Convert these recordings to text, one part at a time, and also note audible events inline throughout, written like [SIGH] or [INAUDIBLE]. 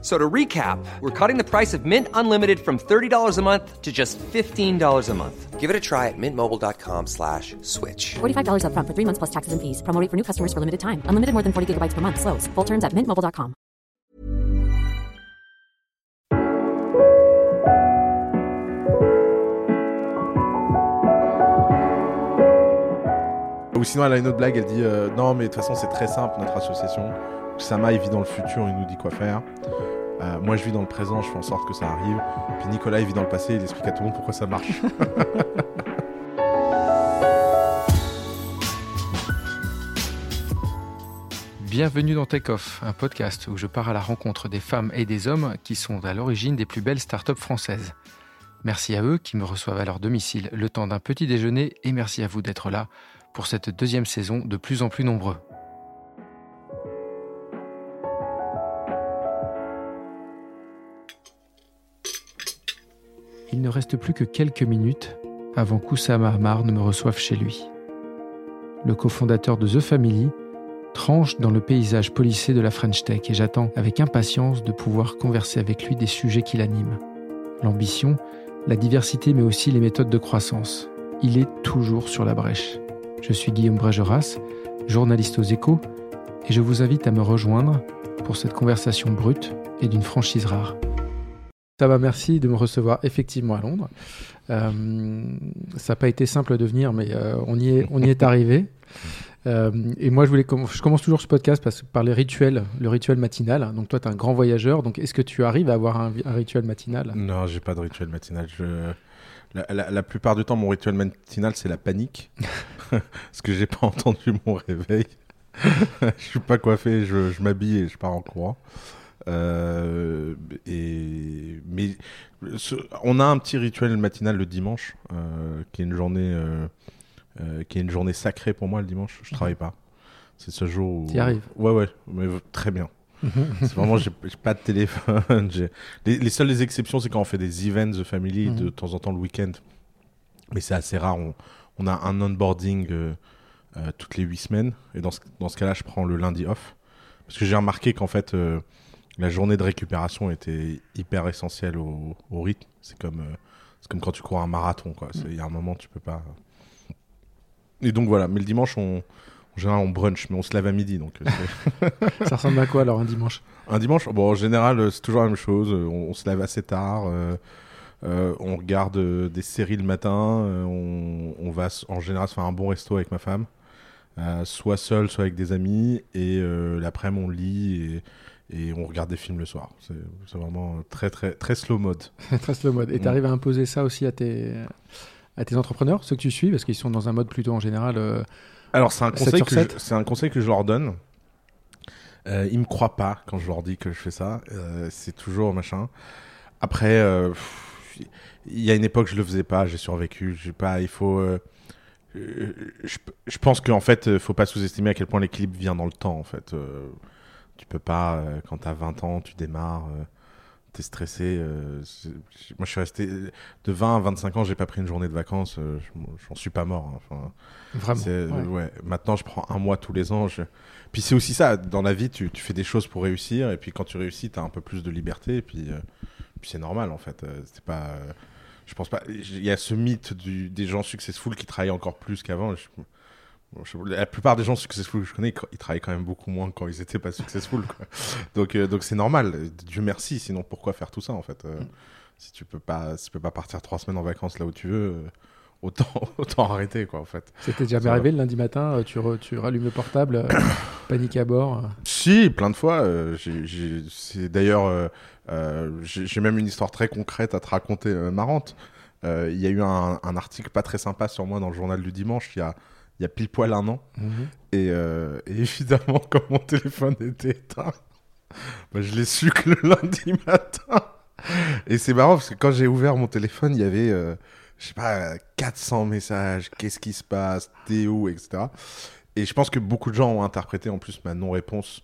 F- So to recap, we're cutting the price of Mint Unlimited from $30 a month to just $15 a month. Give it a try at mintmobile.com slash switch. $45 upfront for three months plus taxes and fees. Promo rate for new customers for limited time. Unlimited more than 40 gigabytes per month. Slows. Full terms at mintmobile.com. Ou sinon, elle a une autre blague, elle dit euh, Non, mais de toute façon, c'est très simple, notre association. Sama, il vit dans le futur, il nous dit quoi faire. Euh, moi, je vis dans le présent, je fais en sorte que ça arrive. Puis Nicolas, il vit dans le passé, il explique à tout le monde pourquoi ça marche. [LAUGHS] Bienvenue dans Take Off, un podcast où je pars à la rencontre des femmes et des hommes qui sont à l'origine des plus belles startups françaises. Merci à eux qui me reçoivent à leur domicile le temps d'un petit déjeuner et merci à vous d'être là pour cette deuxième saison de plus en plus nombreux. Il ne reste plus que quelques minutes avant qu'Oussama Amar ne me reçoive chez lui. Le cofondateur de The Family tranche dans le paysage policé de la French Tech et j'attends avec impatience de pouvoir converser avec lui des sujets qui l'animent. L'ambition, la diversité mais aussi les méthodes de croissance. Il est toujours sur la brèche. Je suis Guillaume Brégeras, journaliste aux échos, et je vous invite à me rejoindre pour cette conversation brute et d'une franchise rare. Ça va, merci de me recevoir effectivement à Londres. Euh, ça n'a pas été simple de venir, mais euh, on, y est, on y est arrivé. [LAUGHS] Euh, et moi, je, voulais comm- je commence toujours ce podcast parce, par les rituels, le rituel matinal. Donc toi, tu es un grand voyageur. Donc est-ce que tu arrives à avoir un, un rituel matinal? Non, j'ai pas de rituel matinal. Je... La, la- la plupart du temps, mon rituel matinal, c'est la panique. [LAUGHS] Parce que j'ai pas entendu mon réveil. [LAUGHS] je suis pas coiffé, je, je m'habille et je pars en courant. Euh, et mais ce- on a un petit rituel matinal le dimanche, euh, qui est une journée, euh, qui est une journée sacrée pour moi le dimanche. Je travaille pas. C'est ce jour où. T'y arrives. Ouais, ouais, mais très bien. [LAUGHS] c'est vraiment, j'ai pas de téléphone. [LAUGHS] Les, les seules exceptions, c'est quand on fait des events de family de Mhm. temps en temps le week-end. Mais c'est assez rare. On, on a un onboarding toutes les huit semaines. Et dans ce, dans ce cas-là, je prends le lundi off. Parce que j'ai remarqué qu'en fait, la journée de récupération était hyper essentielle au, au rythme. C'est comme, euh, c'est comme quand tu cours un marathon. Il y a un moment, tu peux pas. Et donc voilà. Mais le dimanche, on, en général, on brunch, mais on se lève à midi. Donc euh, [LAUGHS] Ça ressemble à quoi alors un dimanche? Un dimanche, bon, en général, c'est toujours la même chose. On, on se lève assez tard. euh, euh, on regarde des séries le matin. on, on va en général se faire un bon resto avec ma femme. euh, soit seul, soit avec des amis. Et l'après-midi, on lit et, et on regarde des films le soir. C'est vraiment très, très, très slow mode. [LAUGHS] Très slow mode. Et tu arrives à imposer ça aussi à tes, à tes entrepreneurs, ceux que tu suis, parce qu'ils sont dans un mode plutôt en général. euh, Alors, c'est un, 7 conseil que je- 7. c'est un conseil que je leur donne. Euh, ils me croient pas quand je leur dis que je fais ça. Euh, c'est toujours machin. Après, euh, il y a une époque, je le faisais pas. J'ai survécu. J'ai pas. Il faut. je, je pense qu'en fait, faut pas sous-estimer à quel point l'équilibre vient dans le temps. En fait, tu peux pas. euh, quand t'as 20 ans, tu démarres. euh, T'es stressé. euh, moi, je suis resté de 20 à 25 ans. J'ai pas pris une journée de vacances. je- J'en suis pas mort. hein. Enfin, vraiment. ouais. ouais. Maintenant, je prends un mois tous les ans. je- Puis c'est aussi ça. Dans la vie, tu, tu fais des choses pour réussir. Et puis quand tu réussis, tu as un peu plus de liberté. Et puis, euh, puis c'est normal, en fait. C'est pas. euh, Je pense pas. Il y a ce mythe du, des gens successful qui travaillent encore plus qu'avant. Je- La plupart des gens successful que je connais, ils travaillent quand même beaucoup moins quand ils étaient pas successful. quoi. [LAUGHS] Donc, euh, donc c'est normal. Dieu merci. Sinon, pourquoi faire tout ça, en fait Euh, Si tu peux pas, si tu peux pas partir trois semaines en vacances là où tu veux, euh, autant, [LAUGHS] autant arrêter, quoi, en fait. C'était déjà Ça arrivé le lundi matin, tu, re- tu rallumes le portable, [COUGHS] panique à bord. Si, plein de fois. euh, c'est d'ailleurs, j'ai même une histoire très concrète à te raconter, marrante. Il y a eu un, un article pas très sympa sur moi dans le journal du dimanche il y a, il y a pile poil un an. Et, euh, et évidemment, [LAUGHS] comme mon téléphone était éteint, bah, je l'ai su que le lundi [LAUGHS] matin. Et c'est marrant parce que quand j'ai ouvert mon téléphone, il y avait, euh, je sais pas, 400 messages. Qu'est-ce qui se passe T'es où Etc. Et je pense que beaucoup de gens ont interprété en plus ma non-réponse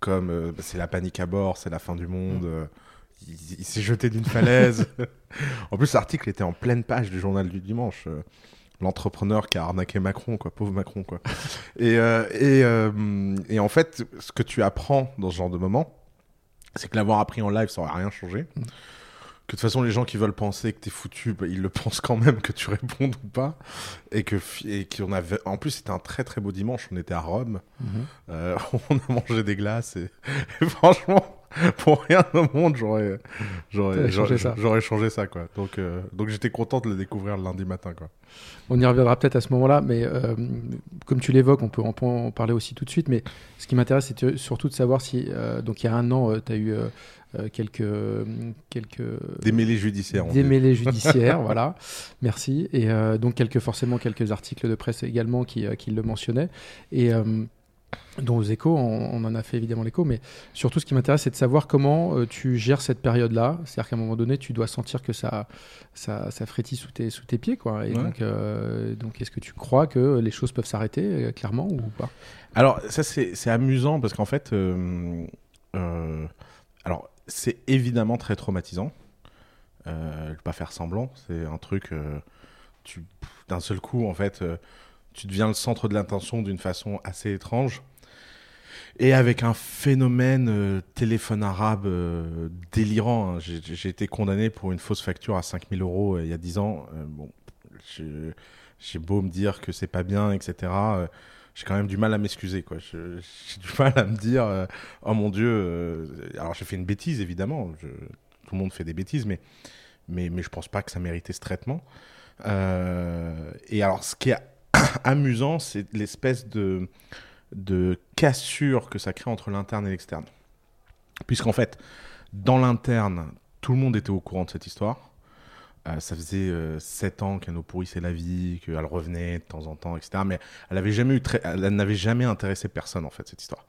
comme euh, bah, c'est la panique à bord, c'est la fin du monde. euh, il il s'est jeté d'une falaise. [LAUGHS] en plus, l'article était en pleine page du journal du dimanche. L'entrepreneur qui a arnaqué Macron, quoi, pauvre Macron, quoi. [LAUGHS] Et, euh, et, euh, et en fait, ce que tu apprends dans ce genre de moment, c'est que l'avoir appris en live, ça aurait rien changé. Que de toute façon, les gens qui veulent penser que t'es foutu, bah, ils le [LAUGHS] pensent quand même que tu répondes ou pas. Et que et qu'on avait. En plus, c'était un très très beau dimanche. On était à Rome. Euh, [LAUGHS] on a mangé des glaces et, et franchement, pour rien au monde, j'aurais changé ça. j'aurais changé ça quoi. Donc euh, donc j'étais content de le découvrir le lundi matin quoi. On y reviendra peut-être à ce moment-là, mais euh, comme tu l'évoques, on peut, en parler aussi tout de suite. Mais ce qui m'intéresse, c'est surtout de savoir si, euh, donc il y a un an, tu as eu euh, euh, quelques, quelques Démêlés judiciaires. démêlés [LAUGHS] judiciaires, voilà. Merci. Et euh, donc quelques, forcément quelques articles de presse également qui, euh, qui le mentionnaient. Et euh, dont aux échos, on, on en a fait évidemment l'écho, mais surtout ce qui m'intéresse, c'est de savoir comment euh, tu gères cette période-là. C'est-à-dire qu'à un moment donné, tu dois sentir que ça, ça, ça frétille sous tes, sous tes pieds, quoi. Et Ouais. donc, euh, donc est-ce que tu crois que les choses peuvent s'arrêter euh, clairement ou pas? Alors, ça, c'est amusant parce qu'en fait, alors, c'est évidemment très traumatisant. Vais pas faire semblant. C'est un truc, tu, d'un seul coup, en fait, tu deviens le centre de l'attention d'une façon assez étrange. Et avec un phénomène euh, téléphone arabe euh, délirant. hein. J'ai été condamné pour une fausse facture à 5000 euros euh, il y a 10 ans. Bon, j'ai beau me dire que c'est pas bien, etc. j'ai quand même du mal à m'excuser J'ai du mal à me dire oh mon dieu. alors j'ai fait une bêtise évidemment. Tout le monde fait des bêtises, mais mais mais je pense pas que ça méritait ce traitement. Et alors ce qui est [COUGHS] amusant, c'est l'espèce de de cassure que ça crée entre l'interne et l'externe. Puisqu'en fait, dans l'interne, tout le monde était au courant de cette histoire. Euh, ça faisait euh, sept ans qu'elle nous pourrissait la vie, qu'elle revenait de temps en temps, etc. Mais elle avait jamais n'avait jamais intéressé personne en fait cette histoire.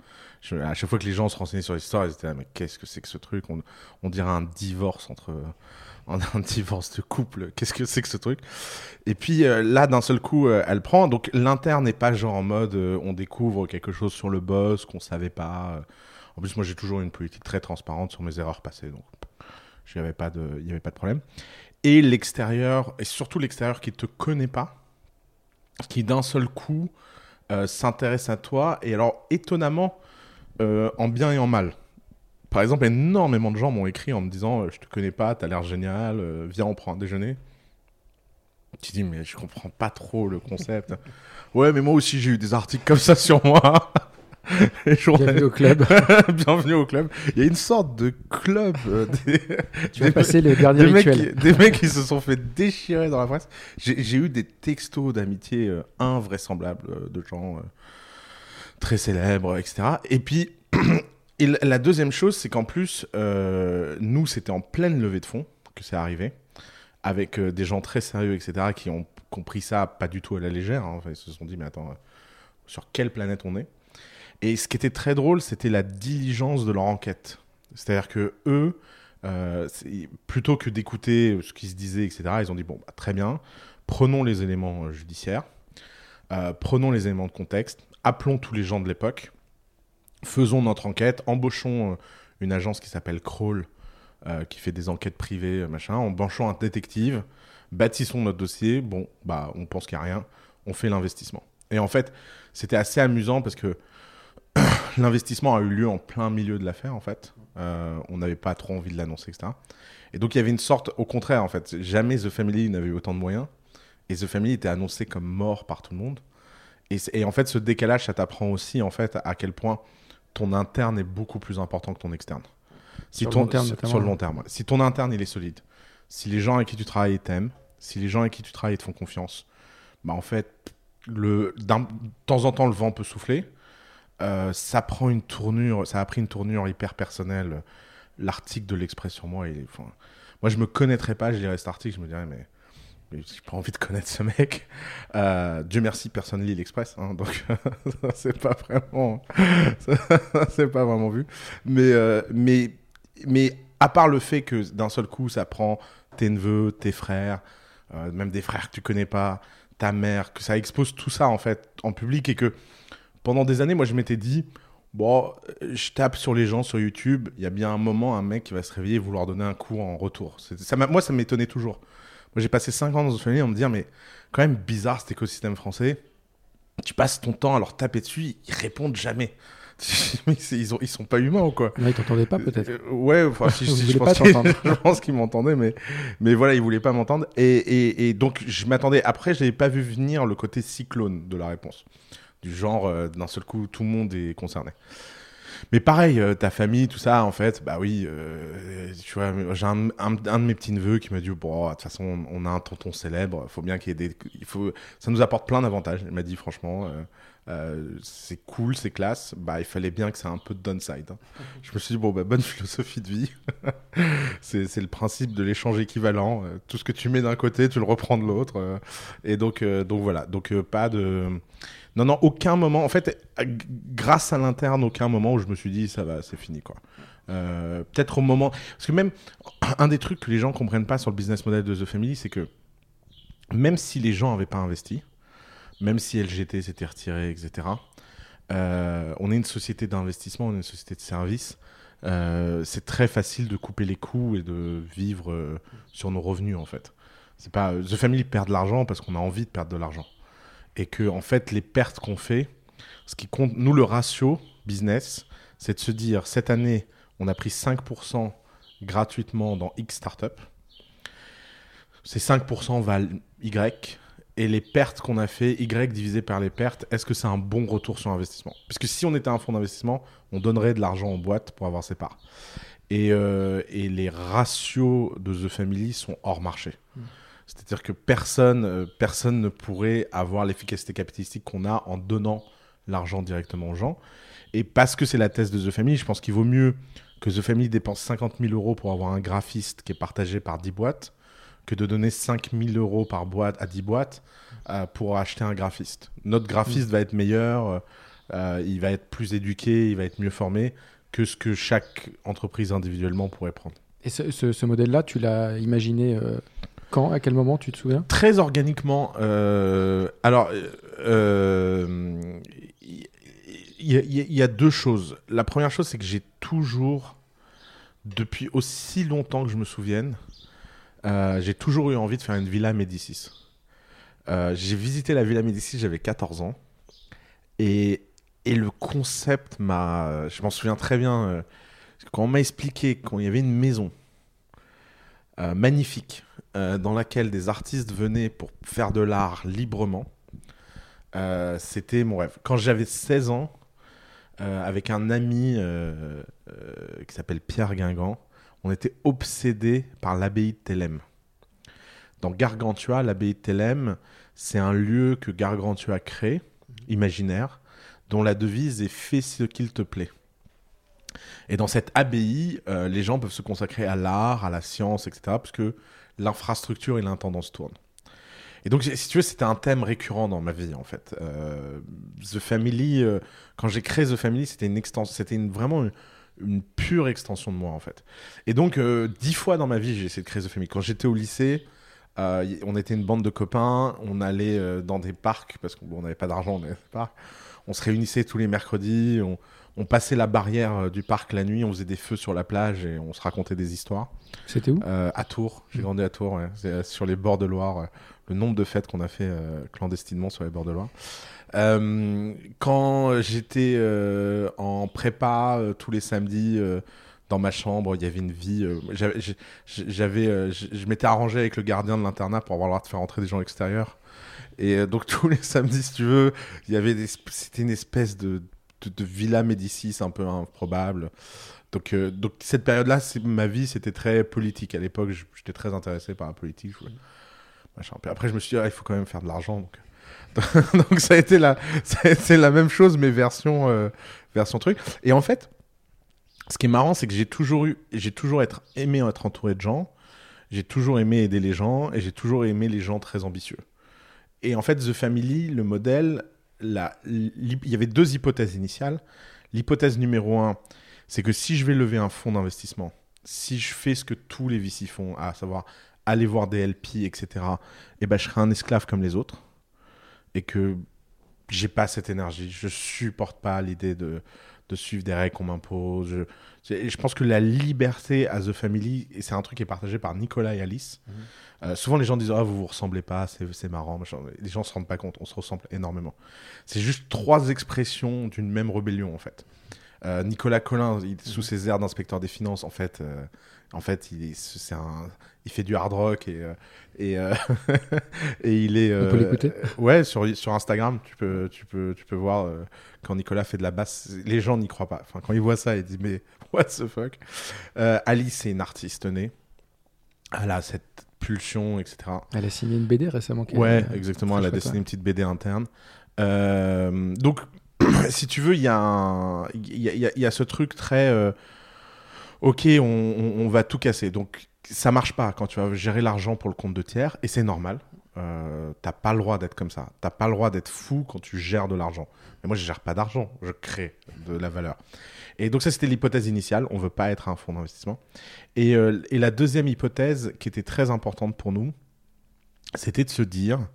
À chaque fois que les gens se renseignaient sur l'histoire, ils étaient là, mais qu'est-ce que c'est que ce truc? On dirait un divorce entre un, un divorce de couple. Qu'est-ce que c'est que ce truc? Et puis euh, là, d'un seul coup, euh, elle prend. Donc l'interne n'est pas genre en mode euh, on découvre quelque chose sur le boss qu'on savait pas. En plus, moi, j'ai toujours une politique très transparente sur mes erreurs passées, donc il n'y avait pas de, problème et l'extérieur, et surtout l'extérieur qui te connaît pas, qui d'un seul coup s'intéresse à toi, et alors étonnamment, en bien et en mal. Par exemple, énormément de gens m'ont écrit en me disant euh, Je te connais pas, t'as l'air génial, euh, viens, on prend un déjeuner. Tu dis Mais je comprends pas trop le concept. [LAUGHS] ouais, mais moi aussi j'ai eu des articles comme ça [LAUGHS] sur moi. [LAUGHS] Bienvenue au club. Bienvenue au club. Il y a une sorte de club euh, des, Tu vas passer le dernier des mecs, rituel. qui, des mecs qui se sont fait déchirer dans la presse. J'ai eu des textos d'amitié euh, invraisemblables euh, de gens très célèbres, etc. Et puis, [CLEARS THROAT] et la- deuxième chose, c'est qu'en plus, euh, nous, c'était en pleine levée de fonds que c'est arrivé, avec euh, des gens très sérieux, etc., qui ont compris ça pas du tout à la légère. hein. Enfin, ils se sont dit, mais attends, euh, sur quelle planète on est? Et ce qui était très drôle, c'était la diligence de leur enquête. C'est-à-dire que eux, plutôt que d'écouter ce qui se disait, etc., ils ont dit bon, bah, très bien, prenons les éléments judiciaires, prenons les éléments de contexte, appelons tous les gens de l'époque, faisons notre enquête, embauchons euh, une agence qui s'appelle Kroll, euh, qui fait des enquêtes privées, euh, machin, embauchons un détective, bâtissons notre dossier, bon, bah, on pense qu'il n'y a rien, on fait l'investissement. Et en fait, c'était assez amusant parce que [COUGHS] l'investissement a eu lieu en plein milieu de l'affaire, en fait. On n'avait pas trop envie de l'annoncer, etc. Et donc, il y avait une sorte, au contraire, en fait, jamais The Family n'avait eu autant de moyens. Et The Family était annoncé comme mort par tout le monde. Et, et en fait, ce décalage, ça t'apprend aussi, en fait, à quel point ton interne est beaucoup plus important que ton externe. Si Sur le ton, long terme, sur- le long terme. ouais. Si ton interne, il est solide, si les gens avec qui tu travailles t'aiment, si les gens avec qui tu travailles te font confiance, bah en fait, le, d'un- de temps en temps, le vent peut souffler. Euh, ça prend une tournure, ça a pris une tournure hyper personnelle. L'article de l'Express sur moi, il est- enfin, moi je me connaîtrais pas, je lirais cet article, je me dirais mais j'ai pas envie de connaître ce mec. Euh, Dieu merci, personne lit l'Express, hein, donc [LAUGHS] c'est pas vraiment, [LAUGHS] c'est pas vraiment vu. Mais euh, mais mais à part le fait que d'un seul coup ça prend tes neveux, tes frères, euh, même des frères que tu connais pas, ta mère, que ça expose tout ça en fait en public et que pendant des années, moi, je m'étais dit, Bon, je tape sur les gens sur YouTube. Il y a bien un moment, un mec qui va se réveiller et vouloir donner un coup en retour. Ça, moi, ça m'étonnait toujours. Moi, j'ai passé 5 ans dans une famille en me dire, mais quand même bizarre cet écosystème français. Tu passes ton temps à leur taper dessus, ils répondent jamais. [LAUGHS] Ils, ont, ils sont pas humains ou quoi Là, ils t'entendaient pas peut-être. Euh, ouais, enfin, si, [LAUGHS] si, je, pense [LAUGHS] je pense qu'ils m'entendaient, mais, mais voilà, ils voulaient pas m'entendre. Et, et, et donc, je m'attendais. Après, je n'avais pas vu venir le côté cyclone de la réponse. Du genre, euh, d'un seul coup, tout le monde est concerné. Mais pareil, euh, ta famille, tout ça, en fait, bah oui, euh, tu vois, j'ai un, de mes petits neveux qui m'a dit, bon, de toute façon, on, a un tonton célèbre, faut bien qu'il y ait des, il faut, ça nous apporte plein d'avantages. Il m'a dit, franchement, euh, c'est cool, c'est classe, bah il fallait bien que ça ait un peu de downside. hein. Je me suis dit, bon, bah, bonne [LAUGHS] philosophie de vie. [LAUGHS] c'est le principe de l'échange équivalent. Tout ce que tu mets d'un côté, tu le reprends de l'autre. et donc, donc voilà. Donc, pas de. Non, non, aucun moment. En fait, grâce à l'interne, aucun moment où je me suis dit, ça va, c'est fini, quoi. Euh, Peut-être au moment. Parce que même, [CLEARS THROAT] un des trucs que les gens comprennent pas sur le business model de The Family, c'est que même si les gens n'avaient pas investi, même si LGT s'était retiré, etc., euh, on est une société d'investissement, on est une société de service. Euh, c'est très facile de couper les coûts et de vivre sur nos revenus, en fait. C'est pas The Family perd de l'argent parce qu'on a envie de perdre de l'argent. Et que, en fait, les pertes qu'on fait, ce qui compte, nous, le ratio business, c'est de se dire cette année, on a pris 5% gratuitement dans X startup. Ces 5% valent Y. Et les pertes qu'on a fait, Y divisé par les pertes, est-ce que c'est un bon retour sur investissement? Parce que si on était un fonds d'investissement, on donnerait de l'argent en boîte pour avoir ses parts. Et, euh, et les ratios de The Family sont hors marché. C'est-à-dire que personne, euh, personne ne pourrait avoir l'efficacité capitalistique qu'on a en donnant l'argent directement aux gens. Et parce que c'est la thèse de The Family, je pense qu'il vaut mieux que The Family dépense 50 000 euros pour avoir un graphiste qui est partagé par 10 boîtes que de donner 5 000 euros par boîte à 10 boîtes euh, pour acheter un graphiste. Notre graphiste va être meilleur, euh, euh, il va être plus éduqué, il va être mieux formé que ce que chaque entreprise individuellement pourrait prendre. Et ce, ce- ce modèle-là, tu l'as imaginé euh, À quel moment Tu te souviens? Très organiquement, euh, alors, euh, euh, il y, il il a deux choses. La première chose, c'est que j'ai toujours, depuis aussi longtemps que je me souvienne, euh, j'ai toujours eu envie de faire une villa Médicis. J'ai visité la villa Médicis, j'avais 14 ans. Et, et le concept m'a. Je m'en souviens très bien. quand on m'a expliqué qu'il y avait une maison magnifique euh, dans laquelle des artistes venaient pour faire de l'art librement, euh, c'était mon rêve. Quand j'avais 16 ans, euh, avec un ami qui s'appelle Pierre Guingamp, on était obsédés par l'abbaye de Thélème. Dans Gargantua, l'abbaye de Thélème, c'est un lieu que Gargantua a créé, imaginaire, dont la devise est Fais ce qu'il te plaît. Et dans cette abbaye, les gens peuvent se consacrer à l'art, à la science, etc., parce que l'infrastructure et l'intendance tournent. Et donc, si tu veux, c'était un thème récurrent dans ma vie, en fait. Euh, The Family, euh, quand j'ai créé The Family, c'était une extension, c'était vraiment une, pure extension de moi, en fait. Et donc, euh, dix fois dans ma vie, j'ai essayé de créer The Family. Quand j'étais au lycée, on était une bande de copains, on allait dans des parcs, parce qu'on n'avait pas d'argent, on n'avait pas. On se réunissait tous les mercredis, on, on passait la barrière euh, du parc la nuit, on faisait des feux sur la plage et on se racontait des histoires. C'était où? Euh, à Tours, j'ai grandi à Tours, ouais. Euh, sur les bords de Loire. le nombre de fêtes qu'on a fait euh, clandestinement sur les bords de Loire. Euh, quand j'étais en prépa tous les samedis dans ma chambre, il y avait une vie. j'avais, je m'étais arrangé avec le gardien de l'internat pour avoir le droit de faire entrer des gens extérieurs. Et donc [LAUGHS] tous les samedis, si tu veux, il y avait des, c'était une espèce de, de, de villa Médicis un peu improbable. Donc, euh, donc cette période-là, ma vie, c'était très politique. À l'époque, j'étais très intéressé par la politique. après, je me suis dit, ah, il faut quand même faire de l'argent. Donc, [LAUGHS] ça a été la, ça la même chose, mais version, euh, version truc. Et en fait, ce qui est marrant, c'est que j'ai toujours eu, j'ai toujours aimé être entouré de gens. J'ai toujours aimé aider les gens et j'ai toujours aimé les gens très ambitieux. Et en fait, The Family, le modèle, il y avait deux hypothèses initiales. L'hypothèse numéro un, c'est que si je vais lever un fonds d'investissement, si je fais ce que tous les VC font, à savoir aller voir des LP, etc., eh ben, je serai un esclave comme les autres. Et que j'ai pas cette énergie. Je supporte pas l'idée de, de suivre des règles qu'on m'impose. Je, je- pense que la liberté à The Family, et c'est un truc qui est partagé par Nicolas et Alice. Euh, souvent, les gens disent Ah, vous vous ressemblez pas, c'est c'est marrant. machin. Les gens se rendent pas compte, on se ressemble énormément. C'est juste trois expressions d'une même rébellion, en fait. Euh, Nicolas Collin, il, sous ses airs d'inspecteur des finances, en fait, euh, en fait, il, est- c'est un, il fait du hard rock et euh, et, euh, [LAUGHS] et il est. On peut euh, l'écouter Ouais, sur sur Instagram, tu peux tu peux tu peux voir quand Nicolas fait de la basse. Les gens n'y croient pas. Enfin, quand ils voient ça, ils disent mais [LAUGHS] what the fuck? Alice, c'est une artiste née. Elle a cette pulsion, etc. Elle a signé une BD récemment. Ouais, exactement. Elle a dessiné une petite BD interne. Euh, donc, [CLEARS THROAT] si tu veux, il y, a un- il y, a- il y a- il y a ce truc très. euh, ok, on, on- on va tout casser. Donc, ça marche pas quand tu vas gérer l'argent pour le compte de tiers, et c'est normal. Euh, T'as pas le droit d'être comme ça. T'as pas le droit d'être fou quand tu gères de l'argent. Mais moi, je gère pas d'argent. Je crée de la valeur. Et donc, ça, c'était l'hypothèse initiale. On veut pas être un fonds d'investissement. Et, euh, et la deuxième hypothèse, qui était très importante pour nous, c'était de se dire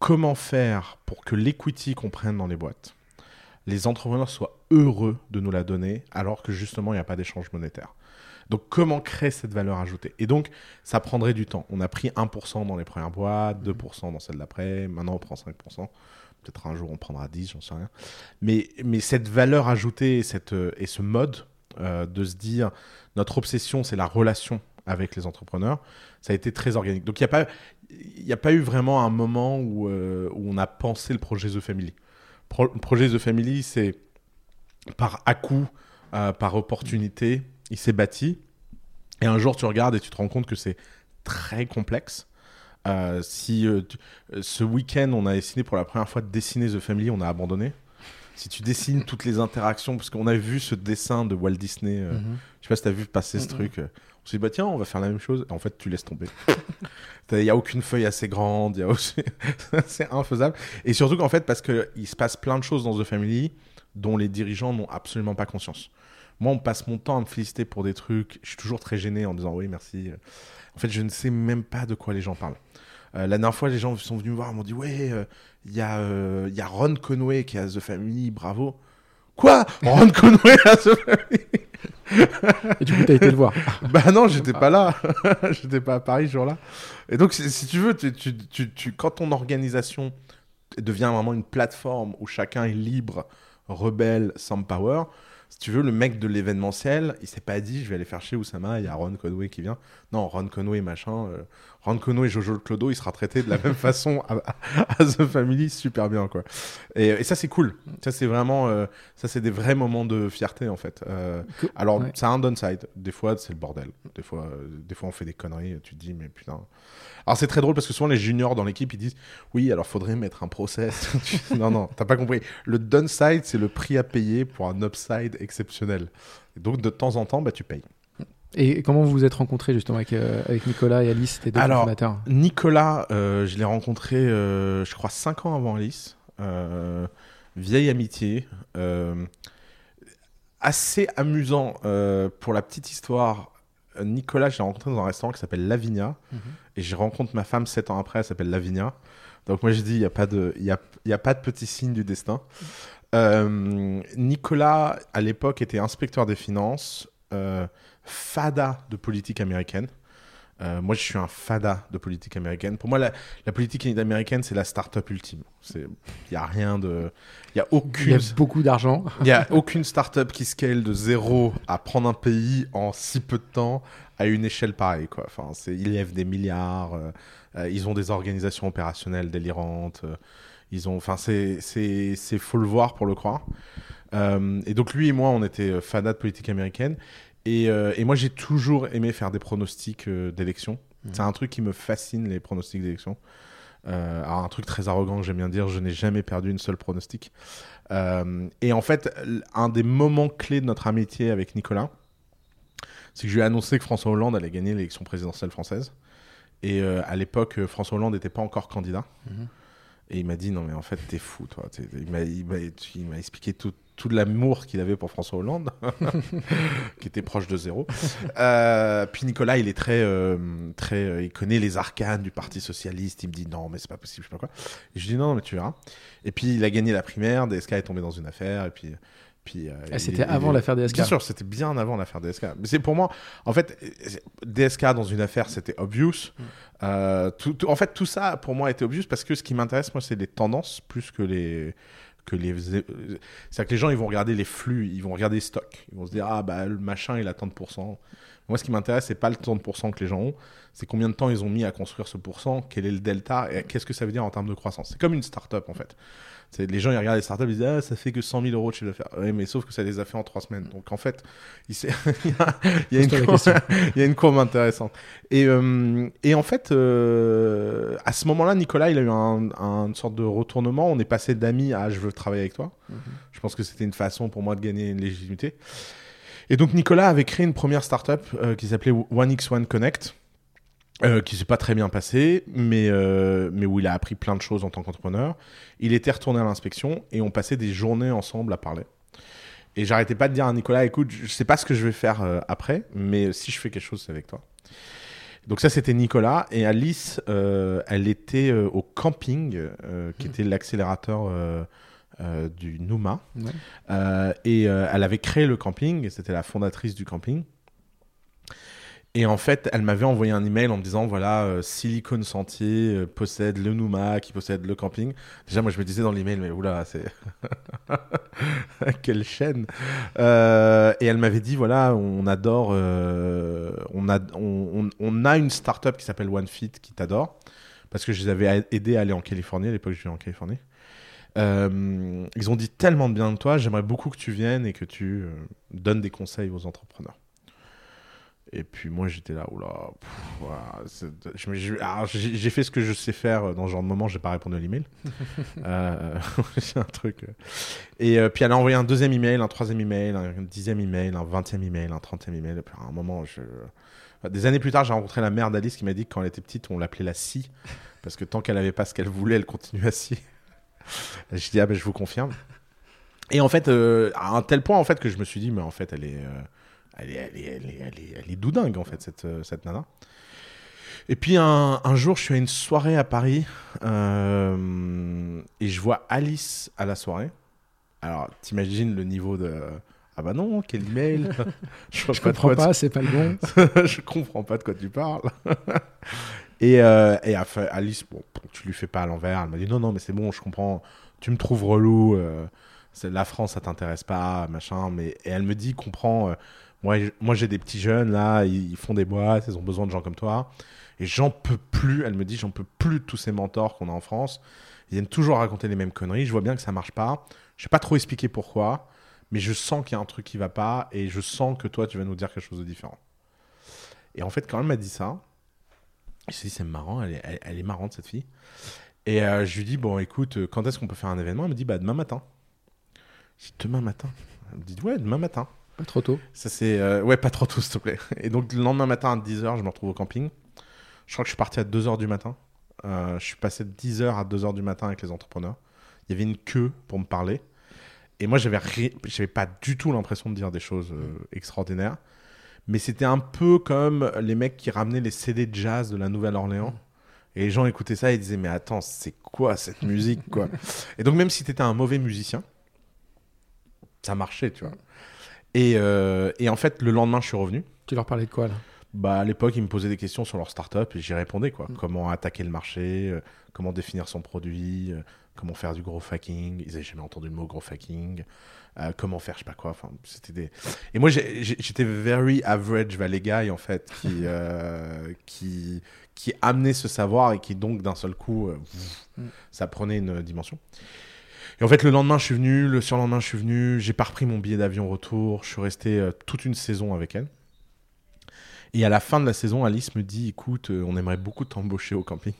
comment faire pour que l'equity qu'on prenne dans les boîtes, les entrepreneurs soient heureux de nous la donner, alors que justement, il n'y a pas d'échange monétaire. Donc, comment créer cette valeur ajoutée? Et donc, ça prendrait du temps. On a pris 1% dans les premières boîtes, 2% dans celle d'après, maintenant on prend 5%. Peut-être un jour on prendra 10, j'en sais rien. Mais, mais cette valeur ajoutée et, cette, euh, et ce mode euh, de se dire, notre obsession, c'est la relation avec les entrepreneurs, ça a été très organique. Donc, il n'y a, pas- y a pas eu vraiment un moment où, euh, où on a pensé le projet The Family. Pro- le projet The Family, c'est par à-coup, euh, par opportunité, il s'est bâti. Et un jour, tu regardes et tu te rends compte que c'est très complexe. Euh, si euh, tu- ce week-end, on a essayé pour la première fois de dessiner The Family, on a abandonné. Si tu dessines toutes les interactions, parce qu'on a vu ce dessin de Walt Disney, euh, Mhm. je sais pas si tu as vu passer ce truc. Euh, On s'est dit, bah tiens, on va faire la même chose. En fait, tu laisses tomber. [LAUGHS] Il n'y a aucune feuille assez grande. a [LAUGHS] c'est infaisable. Et surtout qu'en fait, parce qu'il se passe plein de choses dans The Family dont les dirigeants n'ont absolument pas conscience. Moi, on passe mon temps à me féliciter pour des trucs. Je suis toujours très gêné en disant oui, merci. En fait, je ne sais même pas de quoi les gens parlent. Euh, la dernière fois, les gens sont venus me voir, m'ont dit ouais, euh, il y, a, euh, il y a Ron Conway qui à The Family, bravo. Quoi? Ron Conway à The Family? Et du coup, t'as été le voir. [LAUGHS] bah non, j'étais pas là. [LAUGHS] j'étais pas à Paris ce jour-là. Et donc, si, tu veux, quand ton organisation devient vraiment une plateforme où chacun est libre, rebelle, sans power, si tu veux, le mec de l'événementiel, il s'est pas dit, je vais aller faire chez Oussama, il y a Ron Conway qui vient. Non, Ron Conway, machin. euh, Ron Conway, Jojo Clodo, il sera traité de la même [LAUGHS] façon à, à The Family, super bien, quoi. Et, et ça, c'est cool. Ça, c'est vraiment, euh, ça, c'est des vrais moments de fierté, en fait. Euh, alors, Ouais. ça a un downside. Des fois, c'est le bordel. Des fois, euh, des fois, on fait des conneries. Tu te dis, mais putain. Alors, c'est très drôle parce que souvent, les juniors dans l'équipe, ils disent, oui, alors faudrait mettre un process. [LAUGHS] non, non, t'as pas compris. Le downside, c'est le prix à payer pour un upside exceptionnel. Et donc, de temps en temps, bah, tu payes. Et comment vous vous êtes rencontrés justement avec, euh, avec Nicolas et Alice, tes deux Alors, fondateurs Nicolas, euh, je l'ai rencontré, euh, je crois, 5 ans avant Alice. Vieille amitié. assez amusant pour la petite histoire. Nicolas, je l'ai rencontré dans un restaurant qui s'appelle Lavinia. Et je rencontre ma femme 7 ans après, elle s'appelle Lavinia. Donc moi, je dis, il n'y a, pas de- y a, y a pas de petit signe du destin. Nicolas, à l'époque, était inspecteur des finances, fada de politique américaine. Euh, moi, je suis un fada de politique américaine. Pour moi, la, la politique américaine, c'est la start-up ultime. Il n'y a rien de. Il n'y a Il y aucune. a beaucoup d'argent. Il n'y a [LAUGHS] aucune start-up qui scale de zéro à prendre un pays en si peu de temps à une échelle pareille. Quoi. Enfin, ils lèvent des milliards, euh, euh, ils ont des organisations opérationnelles délirantes. ils ont, enfin, c'est, faut le voir pour le croire. Et donc lui et moi, on était fanas de politique américaine. Et, euh, et moi, j'ai toujours aimé faire des pronostics euh, d'élection. C'est un truc qui me fascine, les pronostics d'élection. Euh, alors, un truc très arrogant que j'aime bien dire, je n'ai jamais perdu une seule pronostic. Euh, et en fait, un des moments clés de notre amitié avec Nicolas, c'est que je lui ai annoncé que François Hollande allait gagner l'élection présidentielle française. Et à l'époque, François Hollande n'était pas encore candidat. Et il m'a dit non mais en fait t'es fou toi. Il m'a expliqué tout, tout l'amour qu'il avait pour François Hollande, [LAUGHS] [LAUGHS] qui était proche de zéro. Euh, puis Nicolas il est très euh, très euh, il connaît les arcanes du Parti socialiste. Il me dit non mais c'est pas possible je sais pas quoi. Et je dis non mais tu verras. Et puis il a gagné la primaire. DSK est tombé dans une affaire et puis Puis, Ah, c'était avant l'affaire DSK. Bien sûr, c'était bien avant l'affaire DSK. Mais c'est pour moi, en fait, DSK dans une affaire, c'était obvious. Mm. Tout, tout- en fait, tout ça, pour moi, était obvious parce que ce qui m'intéresse, moi, c'est les tendances plus que les. Que les... C'est-à-dire que les gens, ils vont regarder les flux, ils vont regarder les stocks. Ils vont se dire, ah, bah, le machin, il a tant de pourcents. Moi, ce qui m'intéresse, c'est pas le tant de pourcents que les gens ont, c'est combien de temps ils ont mis à construire ce pourcent, quel est le delta, et qu'est-ce que ça veut dire en termes de croissance. C'est comme une start-up, en fait. Les gens, ils regardent les startups, ils disent Ah, ça fait que 100 000 euros de chiffre d'affaires. Oui, mais sauf que ça les a fait en trois semaines. Donc, en fait, il, [LAUGHS] y, a, il y a une courbe, question. [LAUGHS] il y a une courbe intéressante. Et, euh, et en fait, euh, à ce moment-là, Nicolas, il a eu un, un- une sorte de retournement. On est passé d'amis à je veux travailler avec toi. Je pense que c'était une façon pour moi de gagner une légitimité. Et donc, Nicolas avait créé une première startup euh, qui s'appelait OneX1 Connect. Euh, qui s'est pas très bien passé, mais, euh, mais où il a appris plein de choses en tant qu'entrepreneur. Il était retourné à l'inspection et on passait des journées ensemble à parler. Et j'arrêtais pas de dire à Nicolas, écoute, je sais pas ce que je vais faire euh, après, mais si je fais quelque chose, c'est avec toi. Donc ça, c'était Nicolas. Et Alice, elle était au camping, qui était l'accélérateur du. Ouais. Euh, et elle avait créé le camping, c'était la fondatrice du camping. Et en fait, elle m'avait envoyé un email en me disant voilà, euh, Silicon Sentier euh, possède le Numa, qui possède le camping. Déjà, moi, je me disais dans l'email, mais oula, c'est. [LAUGHS] Quelle chaîne Euh, Et elle m'avait dit voilà, on adore. euh, on, a, on, a une startup qui s'appelle OneFit qui t'adore. Parce que je les avais aidés à aller en Californie. À l'époque, je vivais en Californie. Ils ont dit tellement de bien de toi. J'aimerais beaucoup que tu viennes et que tu donnes des conseils aux entrepreneurs. Et puis moi j'étais là, oula, j'ai j'ai fait ce que je sais faire dans ce genre de moment, j'ai pas répondu à l'email. [LAUGHS] euh, [LAUGHS] c'est un truc. euh. Et euh, puis elle a envoyé un deuxième email, un troisième email, un dixième email, un vingtième email, un trentième email. Et puis à un moment, je... des années plus tard, j'ai rencontré la mère d'Alice qui m'a dit que quand elle était petite, on l'appelait la scie, parce que tant qu'elle avait pas ce qu'elle voulait, elle continuait à scier. [LAUGHS] je dis ah ben je vous confirme. Et en fait, euh, à un tel point en fait que je me suis dit, mais en fait, elle est, euh, elle est, elle est, elle est, elle est, elle est doudingue en fait cette, euh, cette nana. Et puis un, un jour, je suis à une soirée à Paris euh, et je vois Alice à la soirée. Alors, t'imagines le niveau de ah bah non, quel email [LAUGHS] Je, Je pas comprends pas, c'est pas le bon. [LAUGHS] je comprends pas de quoi tu parles. [LAUGHS] et euh, et Alice, bon, tu lui fais pas à l'envers. Elle m'a dit non, non, mais c'est bon, je comprends. Tu me trouves relou. euh, la France, ça t'intéresse pas, machin. Mais et elle me dit, comprends. Moi, moi, j'ai des petits jeunes là, ils, font des boîtes, ils ont besoin de gens comme toi. Et j'en peux plus. Elle me dit, j'en peux plus de tous ces mentors qu'on a en France. Ils viennent toujours raconter les mêmes conneries. Je vois bien que ça marche pas. Je sais pas trop expliquer pourquoi, mais je sens qu'il y a un truc qui va pas et je sens que toi, tu vas nous dire quelque chose de différent. Et en fait, quand elle m'a dit ça, je me suis dit, c'est marrant, elle est, elle est marrante cette fille. Et euh, je lui dis, bon, écoute, euh, quand est-ce qu'on peut faire un événement? Elle me dit, bah, demain matin. Je dis, demain matin? Elle me dit, ouais, demain matin. Pas trop tôt. Ça, c'est. euh, Ouais, pas trop tôt, s'il te plaît. Et donc, le lendemain matin à 10h, je me retrouve au camping. Je crois que je suis parti à 2h du matin. Euh, je suis passé de 10h à 2h du matin avec les entrepreneurs. Il y avait une queue pour me parler. Et moi, j'avais ri- j'avais pas du tout l'impression de dire des choses euh, extraordinaires. Mais c'était un peu comme les mecs qui ramenaient les CD de jazz de la Nouvelle-Orléans. Et les gens écoutaient ça et disaient Mais attends, c'est quoi cette musique quoi? [LAUGHS] Et donc, même si tu étais un mauvais musicien, ça marchait, tu vois. Et, euh, et en fait, le lendemain, je suis revenu. Tu leur parlais de quoi là? Bah, à l'époque, ils me posaient des questions sur leur startup et j'y répondais. Quoi. Comment attaquer le marché, euh, comment définir son produit, euh, comment faire du gros hacking. Ils n'avaient jamais entendu le mot gros hacking. comment faire, je sais pas quoi. Enfin, c'était des... Et moi, j'étais very average valley guy, en fait, qui, [LAUGHS] qui, qui amenait ce savoir et qui, donc, d'un seul coup, euh, ça prenait une dimension. Et en fait, le lendemain, je suis venu, le surlendemain, je suis venu, j'ai pas repris mon billet d'avion retour, je suis resté euh, toute une saison avec elle. Et à la fin de la saison, Alice me dit écoute, euh, on aimerait beaucoup t'embaucher au camping.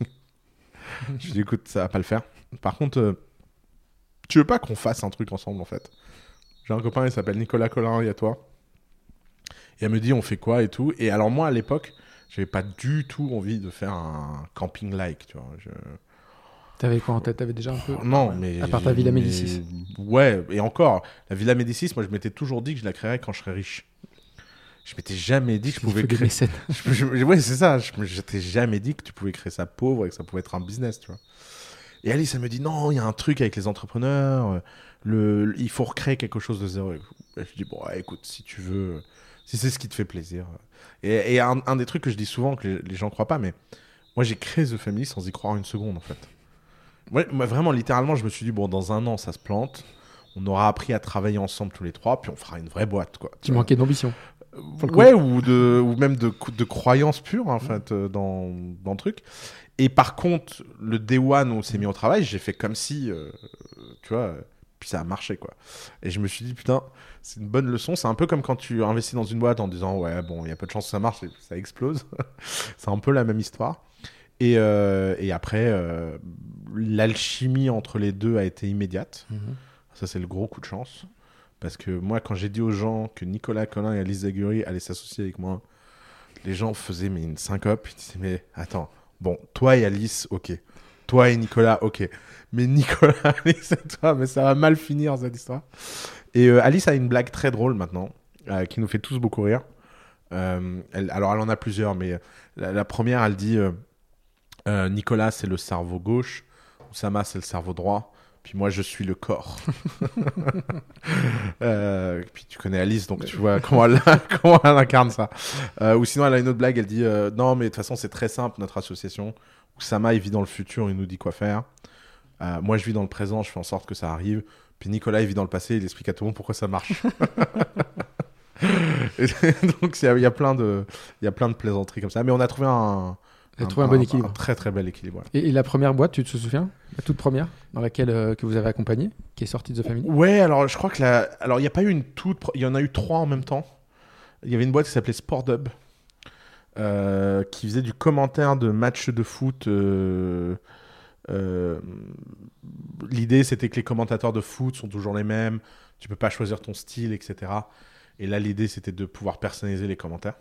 [LAUGHS] je lui dis écoute, ça va pas le faire. Par contre, euh, tu veux pas qu'on fasse un truc ensemble en fait? J'ai un copain, il s'appelle Nicolas Collin, il y a toi. Et elle me dit on fait quoi et tout. Et alors, moi à l'époque, j'avais pas du tout envie de faire un camping-like, tu vois. T'avais quoi en tête? T'avais déjà un peu? Non, mais. À part ta Villa mais- Médicis. Ouais, et encore, la Villa Médicis, moi je m'étais toujours dit que je la créerais quand je serais riche. Je m'étais jamais dit que je pouvais créer. [LAUGHS] Je- je- ouais, c'est ça. Je t'ai jamais dit que tu pouvais créer ça pauvre et que ça pouvait être un business, tu vois. Et Alice, elle me dit non, il y a un truc avec les entrepreneurs, le, il faut recréer quelque chose de zéro. Et je dis bon, ouais, écoute, si tu veux, si c'est ce qui te fait plaisir. Et, et un, un des trucs que je dis souvent, que les, les gens croient pas, mais moi j'ai créé The Family sans y croire une seconde en fait. Moi, vraiment, littéralement, je me suis dit bon, dans un an, ça se plante. On aura appris à travailler ensemble tous les trois, puis on fera une vraie boîte, quoi. Tu manquais d'ambition. Ouais, ou, de, ou même de, de croyance pure, en fait, euh, dans, dans le truc. Et par contre, le day one où on s'est mis au travail, j'ai fait comme si, euh, tu vois, puis ça a marché, quoi. Et je me suis dit, putain, c'est une bonne leçon. C'est un peu comme quand tu investis dans une boîte en disant, ouais, bon, il y a peu de chances que ça marche, ça explose. [LAUGHS] c'est un peu la même histoire. Et, euh, et après, euh, l'alchimie entre les deux a été immédiate. Mhm. Ça, c'est le gros coup de chance. Parce que moi, quand j'ai dit aux gens que Nicolas Collin et Alice Zaguri allaient s'associer avec moi, les gens faisaient mais une syncope. Ils disaient, mais attends, bon, toi et Alice, ok. Toi et Nicolas, ok. Mais Nicolas, [LAUGHS] Alice et toi, mais ça va mal finir cette histoire. Et euh, Alice a une blague très drôle maintenant, euh, qui nous fait tous beaucoup rire. Euh, elle- alors, elle en a plusieurs, mais la, la première, elle dit euh, Nicolas, c'est le cerveau gauche, Oussama, c'est le cerveau droit, puis moi, je suis le corps. [LAUGHS] Euh, puis tu connais Alice, donc tu vois comment elle, [LAUGHS] comment elle incarne ça. Euh, ou sinon, elle a une autre blague, elle dit euh, Non, mais de toute façon, c'est très simple, notre association. Oussama, il vit dans le futur, il nous dit quoi faire. Moi, je vis dans le présent, je fais en sorte que ça arrive. Puis Nicolas, il vit dans le passé, il explique à tout le monde pourquoi ça marche. [LAUGHS] Et donc, il y, y a plein de plaisanteries comme ça. Mais on a trouvé un, T'as trouvé un bon équilibre. un très très bel équilibre. ouais. Et, et la première boîte, tu te souviens? La toute première, dans laquelle euh, que vous avez accompagné, qui est sortie de The Family? Ouais, alors je crois que la... alors il n'y a pas eu une toute, il y en a eu trois en même temps. Il y avait une boîte qui s'appelait Sportdub, euh, qui faisait du commentaire de matchs de foot. euh, euh, L'idée, c'était que les commentateurs de foot sont toujours les mêmes. Tu peux pas choisir ton style, etc. Et là, l'idée, c'était de pouvoir personnaliser les commentaires.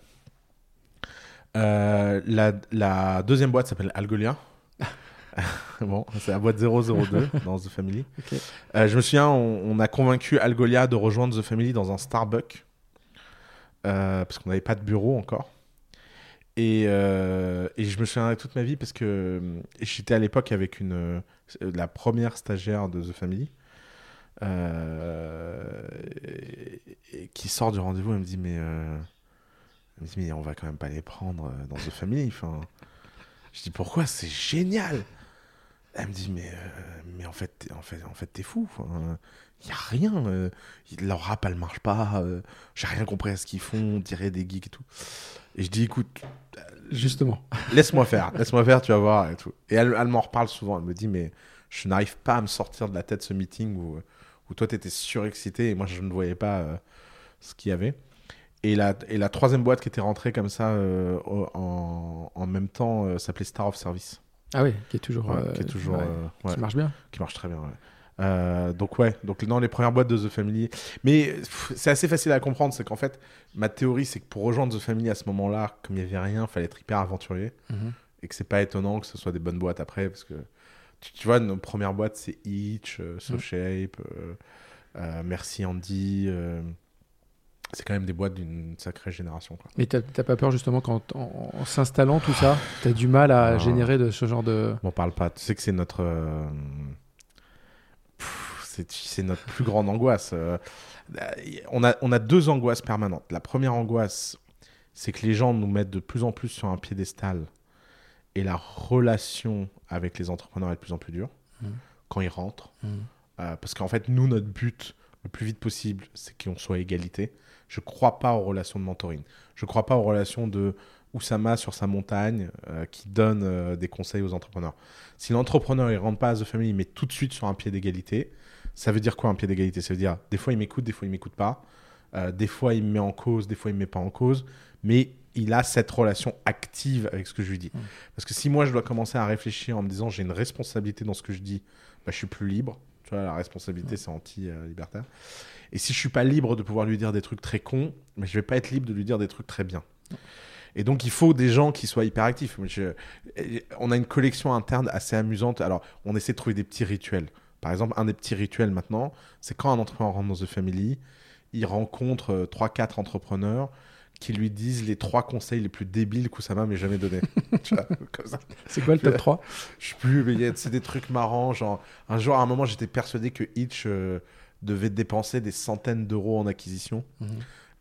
Euh, la, la deuxième boîte s'appelle Algolia. [LAUGHS] bon, c'est la boîte 002 [LAUGHS] dans The Family. Euh, je me souviens, on, on a convaincu Algolia de rejoindre The Family dans un Starbucks. euh, parce qu'on n'avait pas de bureau encore. Et, et je me souviendrai toute ma vie parce que j'étais à l'époque avec une, la première stagiaire de The Family et- et qui sort du rendez-vous et me dit mais, elle me dit, mais on va quand même pas les prendre euh, dans The Family. Enfin, je dis pourquoi? C'est génial. Elle me dit mais euh, mais en fait t'es- en fait en fait t'es fou. Il y a rien. euh, leur rap elle marche pas. euh, J'ai rien compris à ce qu'ils font. On dirait des geeks et tout. Et je dis écoute Justement. laisse-moi faire, laisse-moi faire, tu vas voir et tout. Et elle, elle m'en reparle souvent. Elle me dit, mais je n'arrive pas à me sortir de la tête ce meeting où, où toi, tu étais surexcité et moi, je ne voyais pas ce qu'il y avait. Et la, et la troisième boîte qui était rentrée comme ça euh, en, en même temps euh, s'appelait Star of Service. Ah oui, qui est toujours. Ouais, qui est toujours. ouais, euh, ouais, Qui marche bien. qui marche très bien. ouais. Donc ouais, donc dans les premières boîtes de The Family. Mais c'est assez facile à comprendre, c'est qu'en fait, ma théorie, c'est que pour rejoindre The Family à ce moment-là, comme il n'y avait rien, il fallait être hyper aventurier. Mhm. Et que c'est pas étonnant que ce soit des bonnes boîtes après, parce que tu, tu vois, nos premières boîtes, c'est Itch, SoShape, euh, euh, Merci Andy. C'est quand même des boîtes d'une sacrée génération. Quoi. Mais t'as pas peur justement quand en, en s'installant tout ça, t'as du mal à Ah. générer de ce genre de. M'en parle pas. Tu sais que c'est notre. euh, c'est notre plus grande angoisse. Euh, on, a, on a deux angoisses permanentes. La première angoisse, c'est que les gens nous mettent de plus en plus sur un piédestal et la relation avec les entrepreneurs est de plus en plus dure Mhm. quand ils rentrent. Mhm. Euh, parce qu'en fait, nous, notre but, le plus vite possible, c'est qu'on soit à égalité. Je crois pas aux relations de mentoring. Je crois pas aux relations de Oussama sur sa montagne euh, qui donne euh, des conseils aux entrepreneurs. Si l'entrepreneur il rentre pas à The Family, il met tout de suite sur un pied d'égalité. Ça veut dire quoi un pied d'égalité? Ça veut dire des fois il m'écoute, des fois il m'écoute pas. Euh, des fois il me met en cause, des fois il me met pas en cause. Mais il a cette relation active avec ce que je lui dis. Parce que si moi je dois commencer à réfléchir en me disant j'ai une responsabilité dans ce que je dis, bah, je suis plus libre. Tu vois, la responsabilité c'est anti-libertaire. Et si je suis pas libre de pouvoir lui dire des trucs très cons, mais je vais pas être libre de lui dire des trucs très bien. Et donc, il faut des gens qui soient hyperactifs. Je- On a une collection interne assez amusante. Alors, on essaie de trouver des petits rituels. Par exemple, un des petits rituels maintenant, c'est quand un entrepreneur rentre dans The Family, il rencontre 3-4 entrepreneurs qui lui disent les trois conseils les plus débiles qu'Oussama m'ait jamais donné. [LAUGHS] C'est quoi le top 3 Je sais plus, mais c'est des trucs marrants. Genre, un jour, à un moment, j'étais persuadé que Hitch euh, devait dépenser des centaines d'euros en acquisition.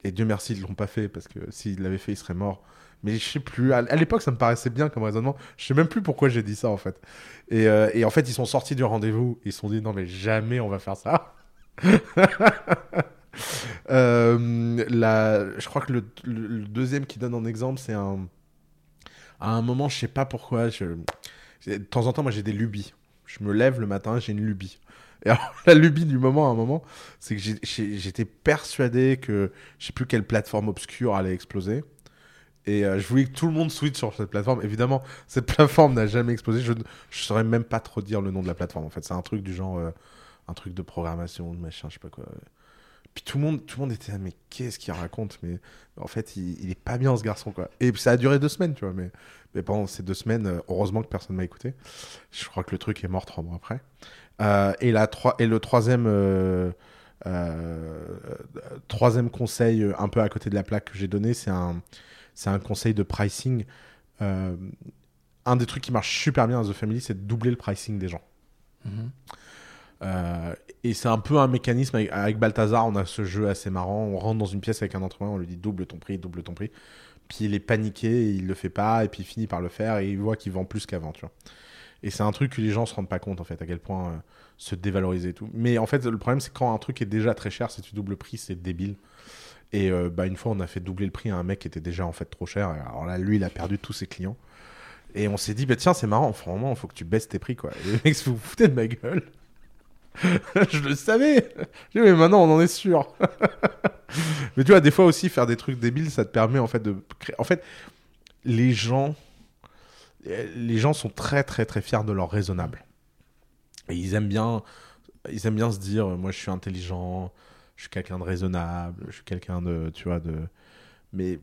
Et Dieu merci, ils l'ont pas fait parce que s'il l'avait fait, il serait mort. Mais je sais plus. À, à l'époque, ça me paraissait bien comme raisonnement. Je sais même plus pourquoi j'ai dit ça en fait. Et, euh, et en fait, ils sont sortis du rendez-vous. Ils se sont dit non mais jamais on va faire ça. [LAUGHS] Euh, la, je crois que le, le- le deuxième qui donne en exemple, c'est un. À un moment, je sais pas pourquoi. Je... De temps en temps, moi, j'ai des lubies. Je me lève le matin, j'ai une lubie. Et alors, [LAUGHS] la lubie du moment, à un moment, c'est que j'étais persuadé que je sais plus quelle plateforme obscure allait exploser. Et euh, je voulais que tout le monde switch sur cette plateforme. Évidemment, cette plateforme n'a jamais explosé. Je ne saurais même pas trop dire le nom de la plateforme. En fait, c'est un truc du genre, euh, un truc de programmation, de machin, je sais pas quoi. Puis tout le monde, tout le monde était là, mais qu'est-ce qu'il raconte Mais en fait, il, il est pas bien ce garçon, quoi. Et ça a duré deux semaines, tu vois. Mais, mais pendant ces deux semaines, euh, heureusement que personne m'a écouté. Je crois que le truc est mort trois mois après. Euh, et, la, trois, et le troisième, euh, euh, troisième conseil, un peu à côté de la plaque que j'ai donné, c'est un, conseil de pricing. Un des trucs qui marche super bien à The Family, c'est de doubler le pricing des gens. Euh, et c'est un peu un mécanisme avec, avec Balthazar, on a ce jeu assez marrant. On rentre dans une pièce avec un entrepreneur, on lui dit double ton prix, double ton prix. Puis il est paniqué, et il le fait pas, et puis il finit par le faire, et il voit qu'il vend plus qu'avant, tu vois. Et c'est un truc que les gens se rendent pas compte, en fait, à quel point euh, se dévaloriser et tout. Mais en fait, le problème, c'est quand un truc est déjà très cher, si tu doubles le prix, c'est débile. Et euh, bah, une fois, on a fait doubler le prix à un mec qui était déjà en fait trop cher. Alors là, lui, il a perdu tous ses clients. Et on s'est dit, bah, tiens, c'est marrant, franchement, il faut que tu baisses tes prix, quoi. Et les mecs, vous vous foutez de ma gueule. [LAUGHS] je le savais. J'ai dit, mais maintenant, on en est sûr. [LAUGHS] mais tu vois, des fois aussi, faire des trucs débiles, ça te permet en fait de créer. En fait, les gens, les gens sont très, très, très fiers de leur raisonnable. Et ils aiment bien, ils aiment bien se dire, moi, je suis intelligent, je suis quelqu'un de raisonnable, je suis quelqu'un de, tu vois, de. Mais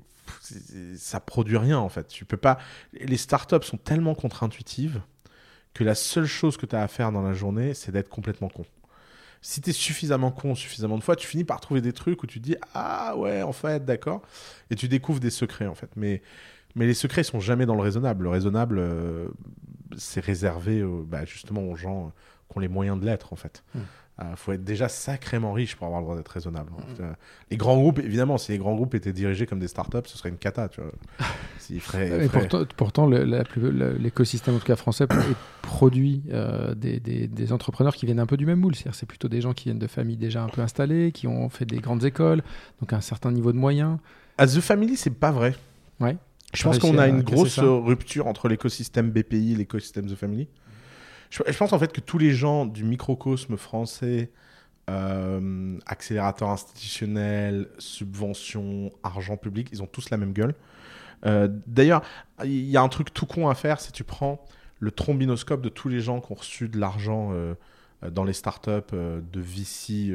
ça produit rien en fait. Tu peux pas. Les startups sont tellement contre-intuitives que la seule chose que tu as à faire dans la journée, c'est d'être complètement con. Si tu es suffisamment con suffisamment de fois, tu finis par trouver des trucs où tu te dis ah ouais en fait d'accord et tu découvres des secrets en fait. Mais mais les secrets ils sont jamais dans le raisonnable. Le raisonnable euh, c'est réservé euh, bah, justement aux gens euh, qui ont les moyens de l'être en fait. Il faut être déjà sacrément riche pour avoir le droit d'être raisonnable. Euh, Les grands groupes, évidemment, si les grands groupes étaient dirigés comme des startups, ce serait une cata, tu vois. [LAUGHS] S'ils feraient- pourtant, l'écosystème en tout cas français est produit euh, des, des- des entrepreneurs qui viennent un peu du même moule. C'est-à-dire c'est plutôt des gens qui viennent de familles déjà un peu installées, qui ont fait des grandes écoles, donc un certain niveau de moyens. À The Family, c'est pas vrai. Ouais. Je pense qu'on a une grosse rupture entre l'écosystème BPI et l'écosystème The Family. Je, je pense en fait que tous les gens du microcosme français, euh, accélérateur institutionnel, subvention, argent public, ils ont tous la même gueule. Euh, D'ailleurs, il y a un truc tout con à faire si tu prends le trombinoscope de tous les gens qui ont reçu de l'argent euh, dans les startups euh, de VC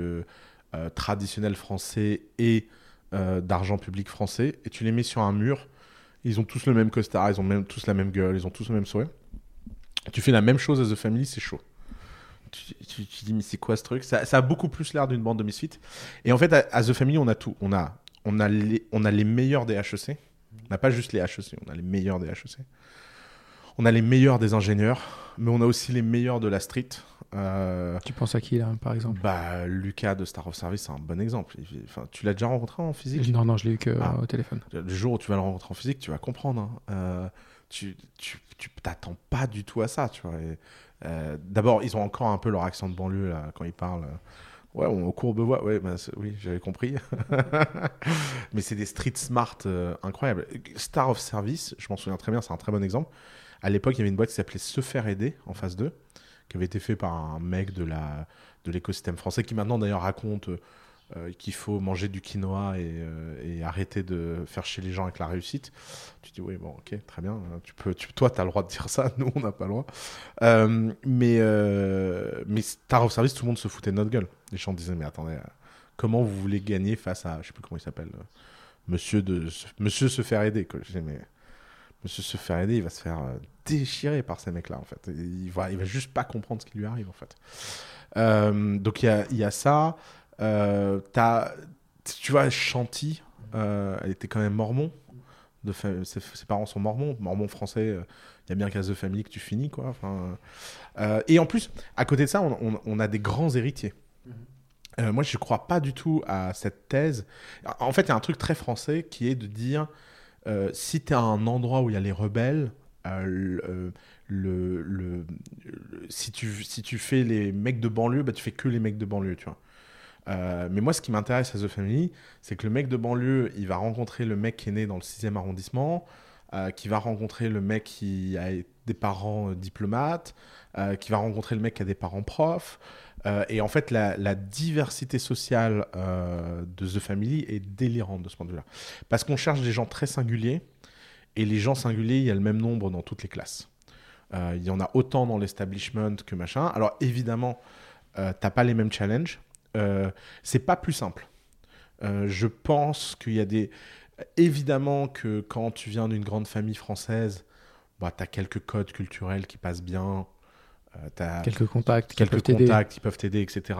traditionnels français et d'argent public français, et tu les mets sur un mur. Ils ont tous le même costard, ils ont tous la même gueule, ils ont tous le même sourire. Tu fais la même chose à The Family, c'est chaud. Tu, tu- dis, mais c'est quoi ce truc? Ça, a beaucoup plus l'air d'une bande de misfits. Et en fait, à, à The Family, on a tout. On a, on a, les, on a les meilleurs des HEC. On n'a pas juste les HEC, on a les meilleurs des HEC. On a les meilleurs des ingénieurs, mais on a aussi les meilleurs de la street. Euh, Tu penses à qui là, par exemple? bah, Lucas de Star of Service, c'est un bon exemple. Enfin, tu l'as déjà rencontré en physique? Non, non, je l'ai eu que Ah. euh, au téléphone. le jour où tu vas le rencontrer en physique, tu vas comprendre. hein. Euh, tu tu t'attends pas du tout à ça, tu vois. Euh, D'abord, ils ont encore un peu leur accent de banlieue là quand ils parlent. Ouais, on, au Courbevoie, ouais, bah, oui, j'avais compris. [LAUGHS] Mais c'est des street smart euh, incroyables. Star of Service, je m'en souviens très bien, c'est un très bon exemple. À l'époque, il y avait une boîte qui s'appelait Se faire aider en phase 2, qui avait été fait par un mec de la de l'écosystème français, qui maintenant d'ailleurs raconte euh, qu'il faut manger du quinoa et, euh, et arrêter de faire chier les gens avec la réussite. Tu dis, oui, bon, ok, très bien. Tu peux, tu, toi, as le droit de dire ça, [LAUGHS] nous, on n'a pas le droit. Euh, mais, mais Star of Service, tout le monde se foutait de notre gueule. Les gens disaient, mais attendez, comment vous voulez gagner face à, je sais plus comment il s'appelle, monsieur, de, monsieur se faire aider. Quoi. Je dis, mais monsieur se faire aider, il va se faire euh, déchirer par ces mecs-là, en fait. Il va, il va juste pas comprendre ce qui lui arrive, en fait. Euh, donc il y a, y a ça. Euh, t'as- tu vois, Chanty, Euh, elle était quand même mormon. De ses, ses parents sont mormons, mormons français. Il y a bien qu'à The Family que tu finis, quoi. Enfin, et en plus, à côté de ça, on, on- on a des grands héritiers. Euh, moi, je ne crois pas du tout à cette thèse. En fait, il y a un truc très français qui est de dire euh, si tu à un endroit où il y a les rebelles, euh, si, tu, si tu fais les mecs de banlieue, bah, tu fais que les mecs de banlieue, tu vois. Euh, mais moi, ce qui m'intéresse à The Family, c'est que le mec de banlieue, il va rencontrer le mec qui est né dans le 6e arrondissement, qui va rencontrer le mec qui a des parents diplomates, qui va rencontrer le mec qui a des parents profs. Euh, et en fait, la, diversité sociale euh, de The Family est délirante de ce point de vue-là. Parce qu'on cherche des gens très singuliers, et les gens singuliers, il y a le même nombre dans toutes les classes. Euh, il y en a autant dans l'establishment que machin. Alors évidemment, t'as pas les mêmes challenges. C'est pas plus simple. Je pense qu'il y a des. Évidemment que quand tu viens d'une grande famille française, bah, tu as quelques codes culturels qui passent bien. Euh, Quelques contacts, peuvent quelques t'aider. contacts qui peuvent t'aider, etc.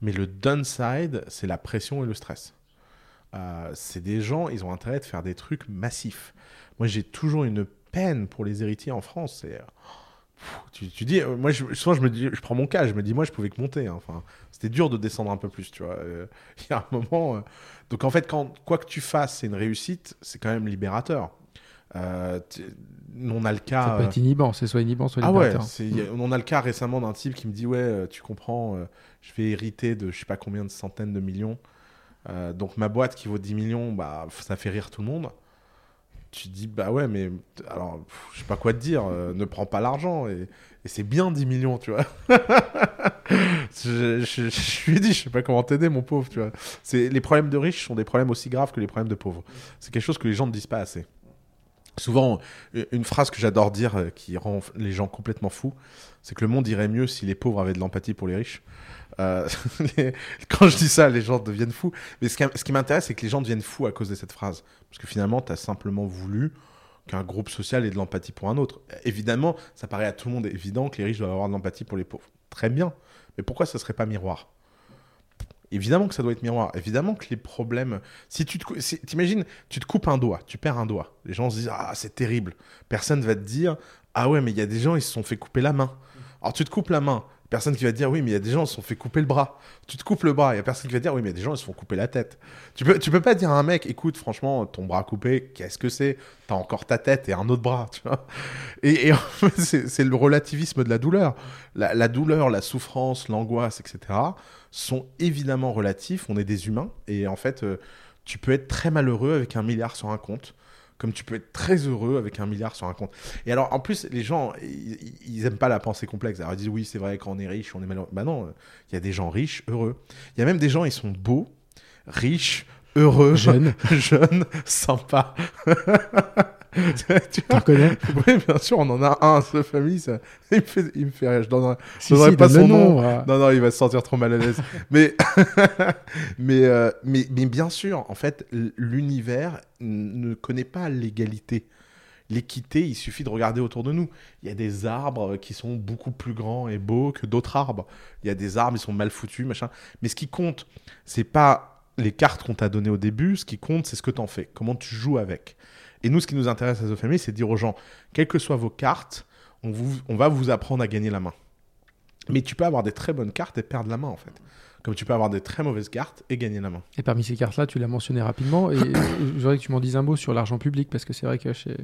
Mais le downside, c'est la pression et le stress. Euh, c'est des gens, ils ont intérêt de faire des trucs massifs. Moi, j'ai toujours une peine pour les héritiers en France. Pff, tu, tu dis, euh, moi, je, souvent, je me dis, je prends mon cas, je me dis, moi, je pouvais que monter. hein. Enfin, c'était dur de descendre un peu plus, tu vois. Euh, [LAUGHS] Il y a un moment. Donc, en fait, quand quoi que tu fasses, c'est une réussite, c'est quand même libérateur. On a le cas. Ça peut euh, être inhibant, c'est soit inhibant, soit ah ouais, on a le cas récemment d'un type qui me dit ouais, euh, tu comprends, euh, je vais hériter de je sais pas combien de centaines de millions. Euh, donc ma boîte qui vaut 10 millions, bah ça fait rire tout le monde. Tu te dis bah ouais, mais alors pff, je sais pas quoi te dire, euh, ne prends pas l'argent et, et c'est bien 10 millions, tu vois. [LAUGHS] je, je, je lui ai dit, je sais pas comment t'aider, mon pauvre, tu vois. C'est les problèmes de riches sont des problèmes aussi graves que les problèmes de pauvres. C'est quelque chose que les gens ne disent pas assez. Souvent, une phrase que j'adore dire euh, qui rend les gens complètement fous, c'est que le monde irait mieux si les pauvres avaient de l'empathie pour les riches. Euh, [LAUGHS] Quand je dis ça, les gens deviennent fous. Mais ce qui, ce qui m'intéresse, c'est que les gens deviennent fous à cause de cette phrase. Parce que finalement, tu as simplement voulu qu'un groupe social ait de l'empathie pour un autre. Évidemment, ça paraît à tout le monde évident que les riches doivent avoir de l'empathie pour les pauvres. Très bien. Mais pourquoi ce serait pas miroir? Évidemment que ça doit être miroir. Évidemment que les problèmes. Si tu te si- t'imagines, tu te coupes un doigt, tu perds un doigt. Les gens se disent ah c'est terrible. Personne va te dire ah ouais mais il y a des gens ils se sont fait couper la main. Alors tu te coupes la main. Personne qui va dire oui mais il y a des gens ils se sont fait couper le bras. Tu te coupes le bras. Il y a personne qui va dire oui mais il y a des gens ils se font couper la tête. Tu peux tu peux pas dire à un mec écoute franchement ton bras coupé qu'est-ce que c'est? T'as encore ta tête et un autre bras. Et, c'est le relativisme de la douleur. La, la douleur, la souffrance, l'angoisse, etc sont évidemment relatifs. On est des humains. Et en fait, euh, tu peux être très malheureux avec un milliard sur un compte, comme tu peux être très heureux avec un milliard sur un compte. Et alors, en plus, les gens, ils, ils aiment pas la pensée complexe. Alors, ils disent oui, c'est vrai, quand on est riche, on est malheureux. Bah non, il y a des gens riches, heureux. Il y a même des gens, ils sont beaux, riches, heureux, Jeunes. [LAUGHS] jeunes, sympas. [LAUGHS] [LAUGHS] tu Tu reconnais [LAUGHS] oui, bien sûr, on en a un, cette famille, ça, il me fait, il me fait rire. Je donnerai, Si, donnerai si, pas son nom. Non, non, il va se sentir trop mal à l'aise. [LAUGHS] mais, mais, euh, mais, mais bien sûr, en fait, l'univers ne connaît pas l'égalité. L'équité, il suffit de regarder autour de nous. Il y a des arbres qui sont beaucoup plus grands et beaux que d'autres arbres. Il y a des arbres, ils sont mal foutus, machin. Mais ce qui compte, c'est pas les cartes qu'on t'a données au début. Ce qui compte, c'est ce que t'en fais. Comment tu joues avec. Et nous, ce qui nous intéresse à The Family, c'est de dire aux gens, quelles que soient vos cartes, on, vous, on va vous apprendre à gagner la main. Mais tu peux avoir des très bonnes cartes et perdre la main, en fait. Comme tu peux avoir des très mauvaises cartes et gagner la main. Et parmi ces cartes-là, tu l'as mentionné rapidement. Et [COUGHS] je voudrais que tu m'en dises un mot sur l'argent public, parce que c'est vrai que chez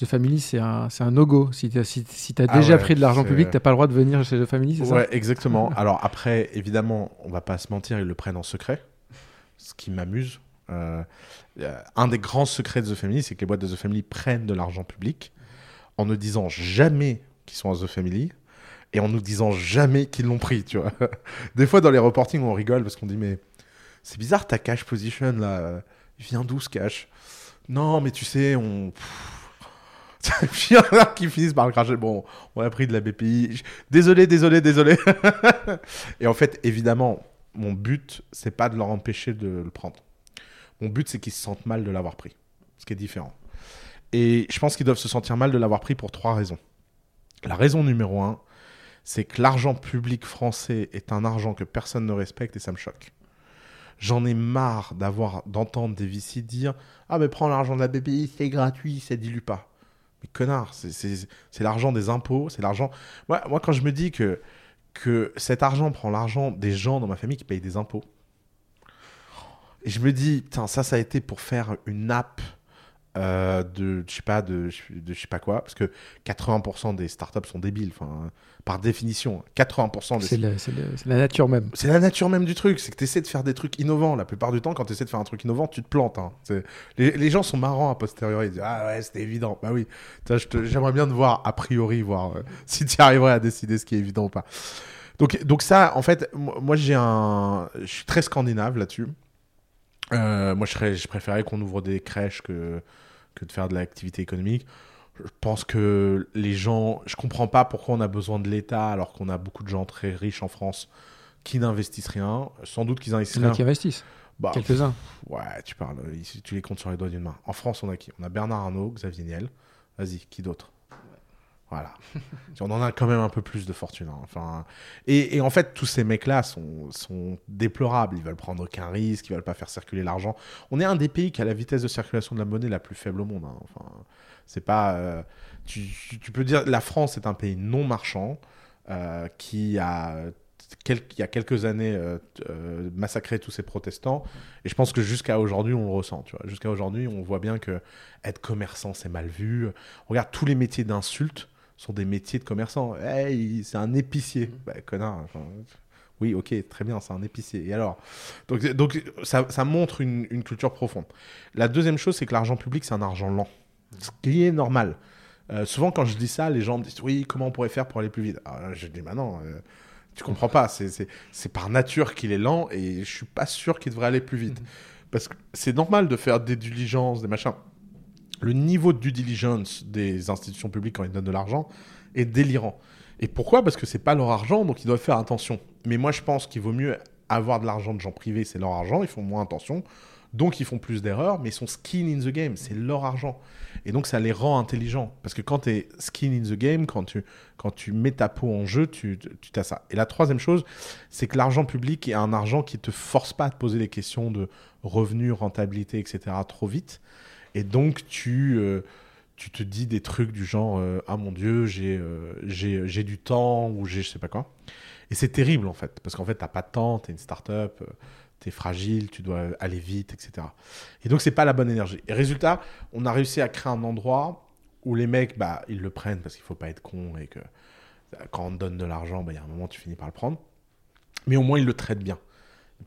The Family, c'est un, un no-go. Si tu as, si, si t'as Ah déjà ouais, pris de l'argent public, t'as pas le droit de venir chez The Family, c'est ça? Ouais, exactement. Alors après, évidemment, on va pas se mentir, ils le prennent en secret, ce qui m'amuse. Euh, euh, un des grands secrets de The Family, c'est que les boîtes de The Family prennent de l'argent public en ne disant jamais qu'ils sont à The Family et en nous disant jamais qu'ils l'ont pris, tu vois. [LAUGHS] Des fois, dans les reportings, on rigole parce qu'on dit mais c'est bizarre ta cash position là, il vient d'où ce cash? Non, mais tu sais, on. [LAUGHS] Il y en a qui finissent par le cracher. Bon, on a pris de la BPI. Désolé, désolé, désolé. [LAUGHS] Et en fait, évidemment, mon but, c'est pas de leur empêcher de le prendre. Mon but, c'est qu'ils se sentent mal de l'avoir pris. Ce qui est différent. Et je pense qu'ils doivent se sentir mal de l'avoir pris pour trois raisons. La raison numéro un, c'est que l'argent public français est un argent que personne ne respecte et ça me choque. J'en ai marre d'avoir d'entendre des VC dire Ah, mais prends l'argent de la BPI, c'est gratuit, ça dilue pas. Mais connard, c'est- l'argent des impôts, c'est l'argent. Moi, moi, quand je me dis que, que cet argent prend l'argent des gens dans ma famille qui payent des impôts, et je me dis, putain, ça, ça a été pour faire une app euh, de, je sais pas, de, de je sais pas quoi, parce que 80% des startups sont débiles, enfin, par définition. 80% des C'est la nature même. c'est la nature même du truc, c'est que tu essaies de faire des trucs innovants. La plupart du temps, quand tu essaies de faire un truc innovant, tu te plantes. hein. Les, les gens sont marrants à posteriori. Ils disent Ah ouais, c'était évident. Bah oui, j'aimerais bien te voir a priori, voir euh, [LAUGHS] si tu arriverais à décider ce qui est évident ou pas. Donc, donc ça, en fait, moi moi, j'ai un. Je suis très scandinave là-dessus. Euh, moi, je, serais, je préférais qu'on ouvre des crèches que, que de faire de l'activité économique. Je pense que les gens. Je comprends pas pourquoi on a besoin de l'État alors qu'on a beaucoup de gens très riches en France qui n'investissent rien. Sans doute qu'ils investissent rien. qui investissent. Bah, Quelques-uns. Ouais, tu parles. Tu les comptes sur les doigts d'une main. En France, on a qui? On a Bernard Arnault, Xavier Niel. Vas-y, qui d'autre? Voilà. [LAUGHS] on en a quand même un peu plus de fortune. hein. Enfin, et, en fait, tous ces mecs-là sont, sont déplorables. Ils veulent prendre aucun risque, ils veulent pas faire circuler l'argent. On est un des pays qui a la vitesse de circulation de la monnaie la plus faible au monde. hein. Enfin, c'est pas. euh, tu, peux dire la France est un pays non marchand euh, qui a il y a quelques années euh, massacré tous ces protestants et je pense que jusqu'à aujourd'hui on le ressent tu vois jusqu'à aujourd'hui on voit bien que être commerçant c'est mal vu regarde tous les métiers d'insulte sont des métiers de commerçants. Hey, c'est un épicier. Bah, connard enfin, oui ok très bien c'est un épicier. Et alors donc, donc ça, ça montre une, une culture profonde. La deuxième chose c'est que l'argent public c'est un argent lent. Ce qui est normal. Euh, souvent, quand je dis ça, les gens me disent Oui, comment on pourrait faire pour aller plus vite? Alors Je dis Bah non, euh, tu comprends pas. C'est- par nature qu'il est lent et je suis pas sûr qu'il devrait aller plus vite. Parce que c'est normal de faire des diligences, des machins. Le niveau de due diligence des institutions publiques quand ils donnent de l'argent est délirant. Et pourquoi? Parce que c'est pas leur argent, donc ils doivent faire attention. Mais moi, je pense qu'il vaut mieux avoir de l'argent de gens privés, c'est leur argent, ils font moins attention. Donc ils font plus d'erreurs, mais ils sont skin in the game, c'est leur argent. Et donc ça les rend intelligents. Parce que quand tu es skin in the game, quand tu, quand tu mets ta peau en jeu, tu, tu as ça. Et la troisième chose, c'est que l'argent public est un argent qui te force pas à te poser des questions de revenus, rentabilité, etc. trop vite. Et donc tu, euh, tu te dis des trucs du genre euh, Ah mon Dieu, j'ai euh, du temps ou j'ai je sais pas quoi. Et c'est terrible en fait, parce qu'en fait, t'as pas de temps, t'es une start-up, t'es fragile, tu dois aller vite, etc. Et donc, c'est pas la bonne énergie. Et résultat, on a réussi à créer un endroit où les mecs, bah, ils le prennent parce qu'il faut pas être con et que quand on te donne de l'argent, bah, il y a un moment, tu finis par le prendre. Mais au moins, ils le traitent bien.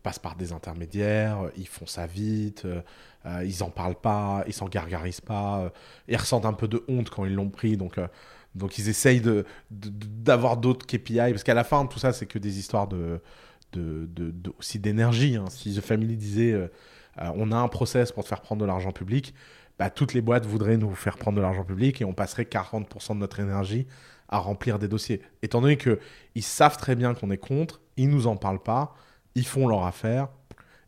Passent par des intermédiaires, ils font ça vite, euh, euh, ils en parlent pas, ils s'en gargarisent pas, euh, ils ressentent un peu de honte quand ils l'ont pris, donc, euh, donc ils essayent de, de- de- d'avoir d'autres KPI, parce qu'à la fin, tout ça, c'est que des histoires de, de, de- aussi d'énergie. hein. Si The Family disait, euh, euh, on a un process pour te faire prendre de l'argent public, bah, toutes les boîtes voudraient nous faire prendre de l'argent public et on passerait 40% de notre énergie à remplir des dossiers. Étant donné qu'ils savent très bien qu'on est contre, ils nous en parlent pas, ils font leur affaire,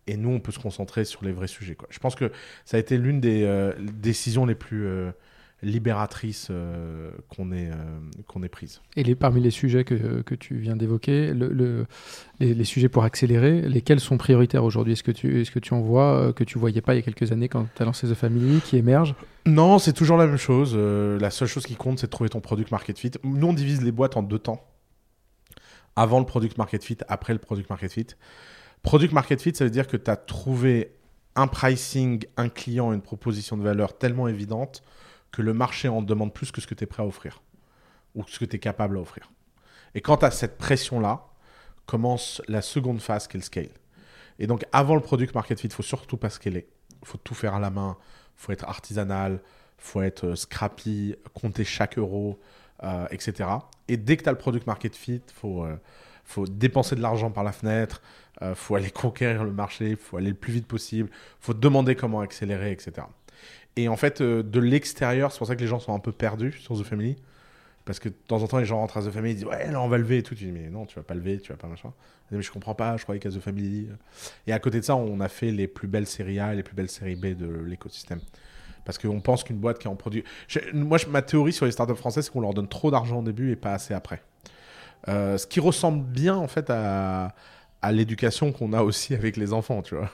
et nous, on peut se concentrer sur les vrais sujets. Quoi. Je pense que ça a été l'une des euh, décisions les plus euh, libératrices euh, qu'on ait, qu'on ait prises. Et les, parmi les sujets que, que tu viens d'évoquer, le, le- les, les sujets pour accélérer, lesquels sont prioritaires aujourd'hui? Est-ce que, tu, est-ce que tu en vois que tu voyais pas il y a quelques années quand tu as lancé The Family, qui émerge? Non, c'est toujours la même chose. La seule chose qui compte, c'est de trouver ton product market fit. Nous, on divise les boîtes en deux temps. Avant le product market fit, après le product market fit. Product market fit, ça veut dire que tu as trouvé un pricing, un client, une proposition de valeur tellement évidente que le marché en demande plus que ce que tu es prêt à offrir ou ce que tu es capable à offrir. Et quand tu as cette pression-là, commence la seconde phase qui est le scale. Et donc, avant le product market fit, il faut surtout pas scaler. Il faut tout faire à la main. Il faut être artisanal. Il faut être euh, scrappy, compter chaque euro, euh, etc. Et dès que tu as le product market fit, faut, euh, faut dépenser de l'argent par la fenêtre. Il faut aller [LAUGHS] conquérir le marché. Faut aller le plus vite possible. Faut demander comment accélérer, etc. Et en fait, euh, de l'extérieur, c'est pour ça que les gens sont un peu perdus sur The Family. Parce que de temps en temps, les gens rentrent à The Family, ils disent Ouais, là, on va lever et tout. Tu dis Mais non, tu vas pas lever, tu vas pas machin. Disent, Mais je comprends pas, je croyais qu'à The Family. Et à côté de ça, on a fait les plus belles séries A et les plus belles séries B de l'écosystème. Parce qu'on pense qu'une boîte qui en produit. Je- moi, je- ma théorie sur les startups françaises, c'est qu'on leur donne trop d'argent au début et pas assez après. Euh, ce qui ressemble bien, en fait, à, à l'éducation qu'on a aussi [LAUGHS] avec les enfants, [LAUGHS] tu vois.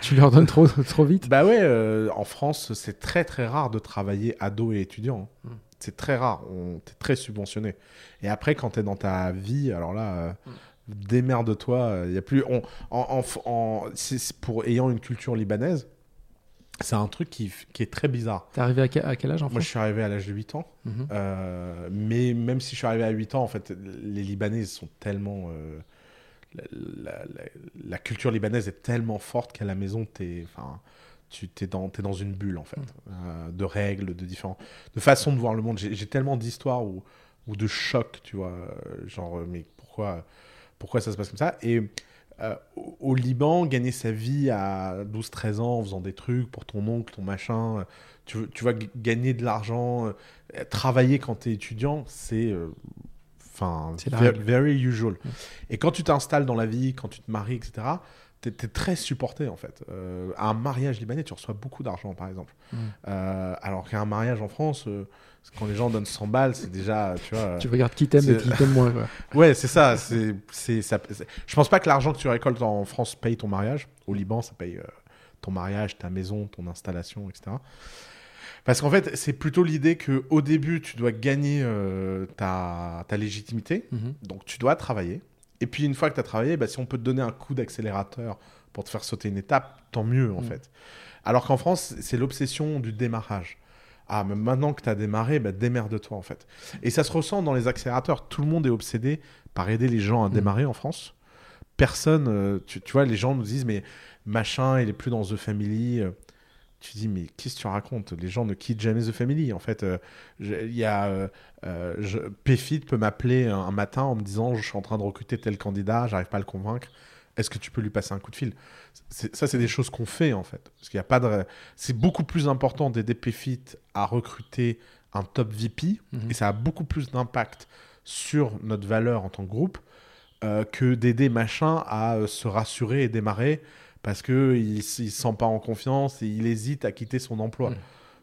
Tu- leur donnes trop, trop vite? Bah ouais, euh, en France, c'est très très rare de travailler ado et étudiant. Mm. C'est très rare, on t'es très subventionné. Et après, quand t'es dans ta vie, alors là, euh, démerde-toi. Il y a plus, on, en, en- en- c'est- c'est pour ayant une culture libanaise, c'est un truc qui, qui est très bizarre. T'es arrivé à quel, à quel âge en Moi, France je suis arrivé à l'âge de 8 ans. Mhm. Euh, mais même si je suis arrivé à 8 ans, en fait, les Libanais sont tellement. euh, la, la- la- la culture libanaise est tellement forte qu'à la maison, t'es, enfin, tu es dans, t'es dans une bulle, en fait, euh, de règles, de différents. de façon de voir le monde. J'ai, tellement d'histoires ou, ou de chocs, tu vois. Genre, mais pourquoi, pourquoi ça se passe comme ça? Et. Euh, au, Liban, gagner sa vie à 12-13 ans en faisant des trucs pour ton oncle, ton machin, euh, tu, vas gagner de l'argent, euh, travailler quand tu es étudiant, c'est enfin very usual. Et quand tu t'installes dans la vie, quand tu te maries, etc., tu es, très supporté en fait. À un mariage libanais, tu reçois beaucoup d'argent par exemple. Mm. Alors qu'à un mariage en France, quand les gens donnent 100 balles, c'est déjà, tu vois. Tu regardes qui t'aime et qui t'aime moins. quoi. [LAUGHS] Ouais, c'est ça. C'est, c'est, ça Je pense pas que l'argent que tu récoltes en France paye ton mariage. Au Liban, ça paye euh, ton mariage, ta maison, ton installation, etc. Parce qu'en fait, c'est plutôt l'idée que au début, tu dois gagner euh, ta, ta légitimité. Mhm. Donc, tu dois travailler. Et puis, une fois que tu as travaillé, bah, si on peut te donner un coup d'accélérateur pour te faire sauter une étape, tant mieux, en Mm. fait. Alors qu'en France, c'est l'obsession du démarrage. Ah, mais maintenant que tu as démarré, bah, démerde-toi, en fait. Et ça se ressent dans les accélérateurs. Tout le monde est obsédé par aider les gens à Mm. démarrer en France. Personne, euh, tu, tu vois, les gens nous disent, mais machin, il est plus dans The Family. euh, tu dis, mais qu'est-ce que tu racontes? Les gens ne quittent jamais The Family. En fait, euh, il y a. Euh, euh, je- PFIT peut m'appeler un, un matin en me disant, je suis en train de recruter tel candidat, j'arrive pas à le convaincre. Est-ce que tu peux lui passer un coup de fil? Ça, c'est des choses qu'on fait, en fait. Parce qu'il y a pas de. C'est beaucoup plus important d'aider PFIT à recruter un top VP, Mhm. et ça a beaucoup plus d'impact sur notre valeur en tant que groupe euh, que d'aider machin à euh, se rassurer et démarrer parce que il, s- il se sent pas en confiance et il hésite à quitter son emploi. Mm.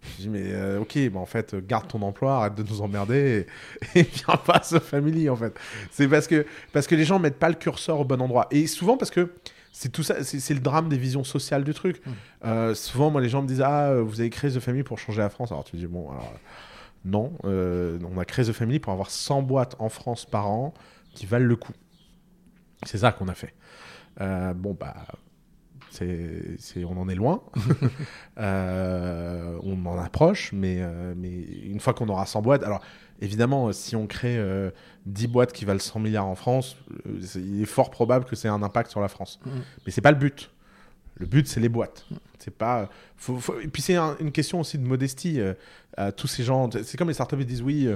Je dis mais euh, ok, bah en fait garde ton emploi, arrête de nous emmerder et, [LAUGHS] et viens pas à ce family en fait. C'est parce que parce que les gens mettent pas le curseur au bon endroit et souvent parce que c'est tout ça, c'est le drame des visions sociales du truc. Mm. Euh, souvent moi les gens me disent ah euh, vous avez créé The Family pour changer la France. Alors tu dis bon alors non, euh, on a créé The Family pour avoir 100 boîtes en France par an qui valent le coup. C'est ça qu'on a fait. Euh, bon, bah, c'est, on en est loin. [LAUGHS] Euh, on en approche, mais, euh, mais une fois qu'on aura 100 boîtes, alors évidemment, euh, si on crée euh, 10 boîtes qui valent 100 milliards en France, il est fort probable que c'est un impact sur la France. Mhm. Mais c'est pas le but. Le but, c'est les boîtes. C'est pas. faut- faut- Et puis c'est un- une question aussi de modestie. à tous ces gens, c'est comme les startups ils disent oui.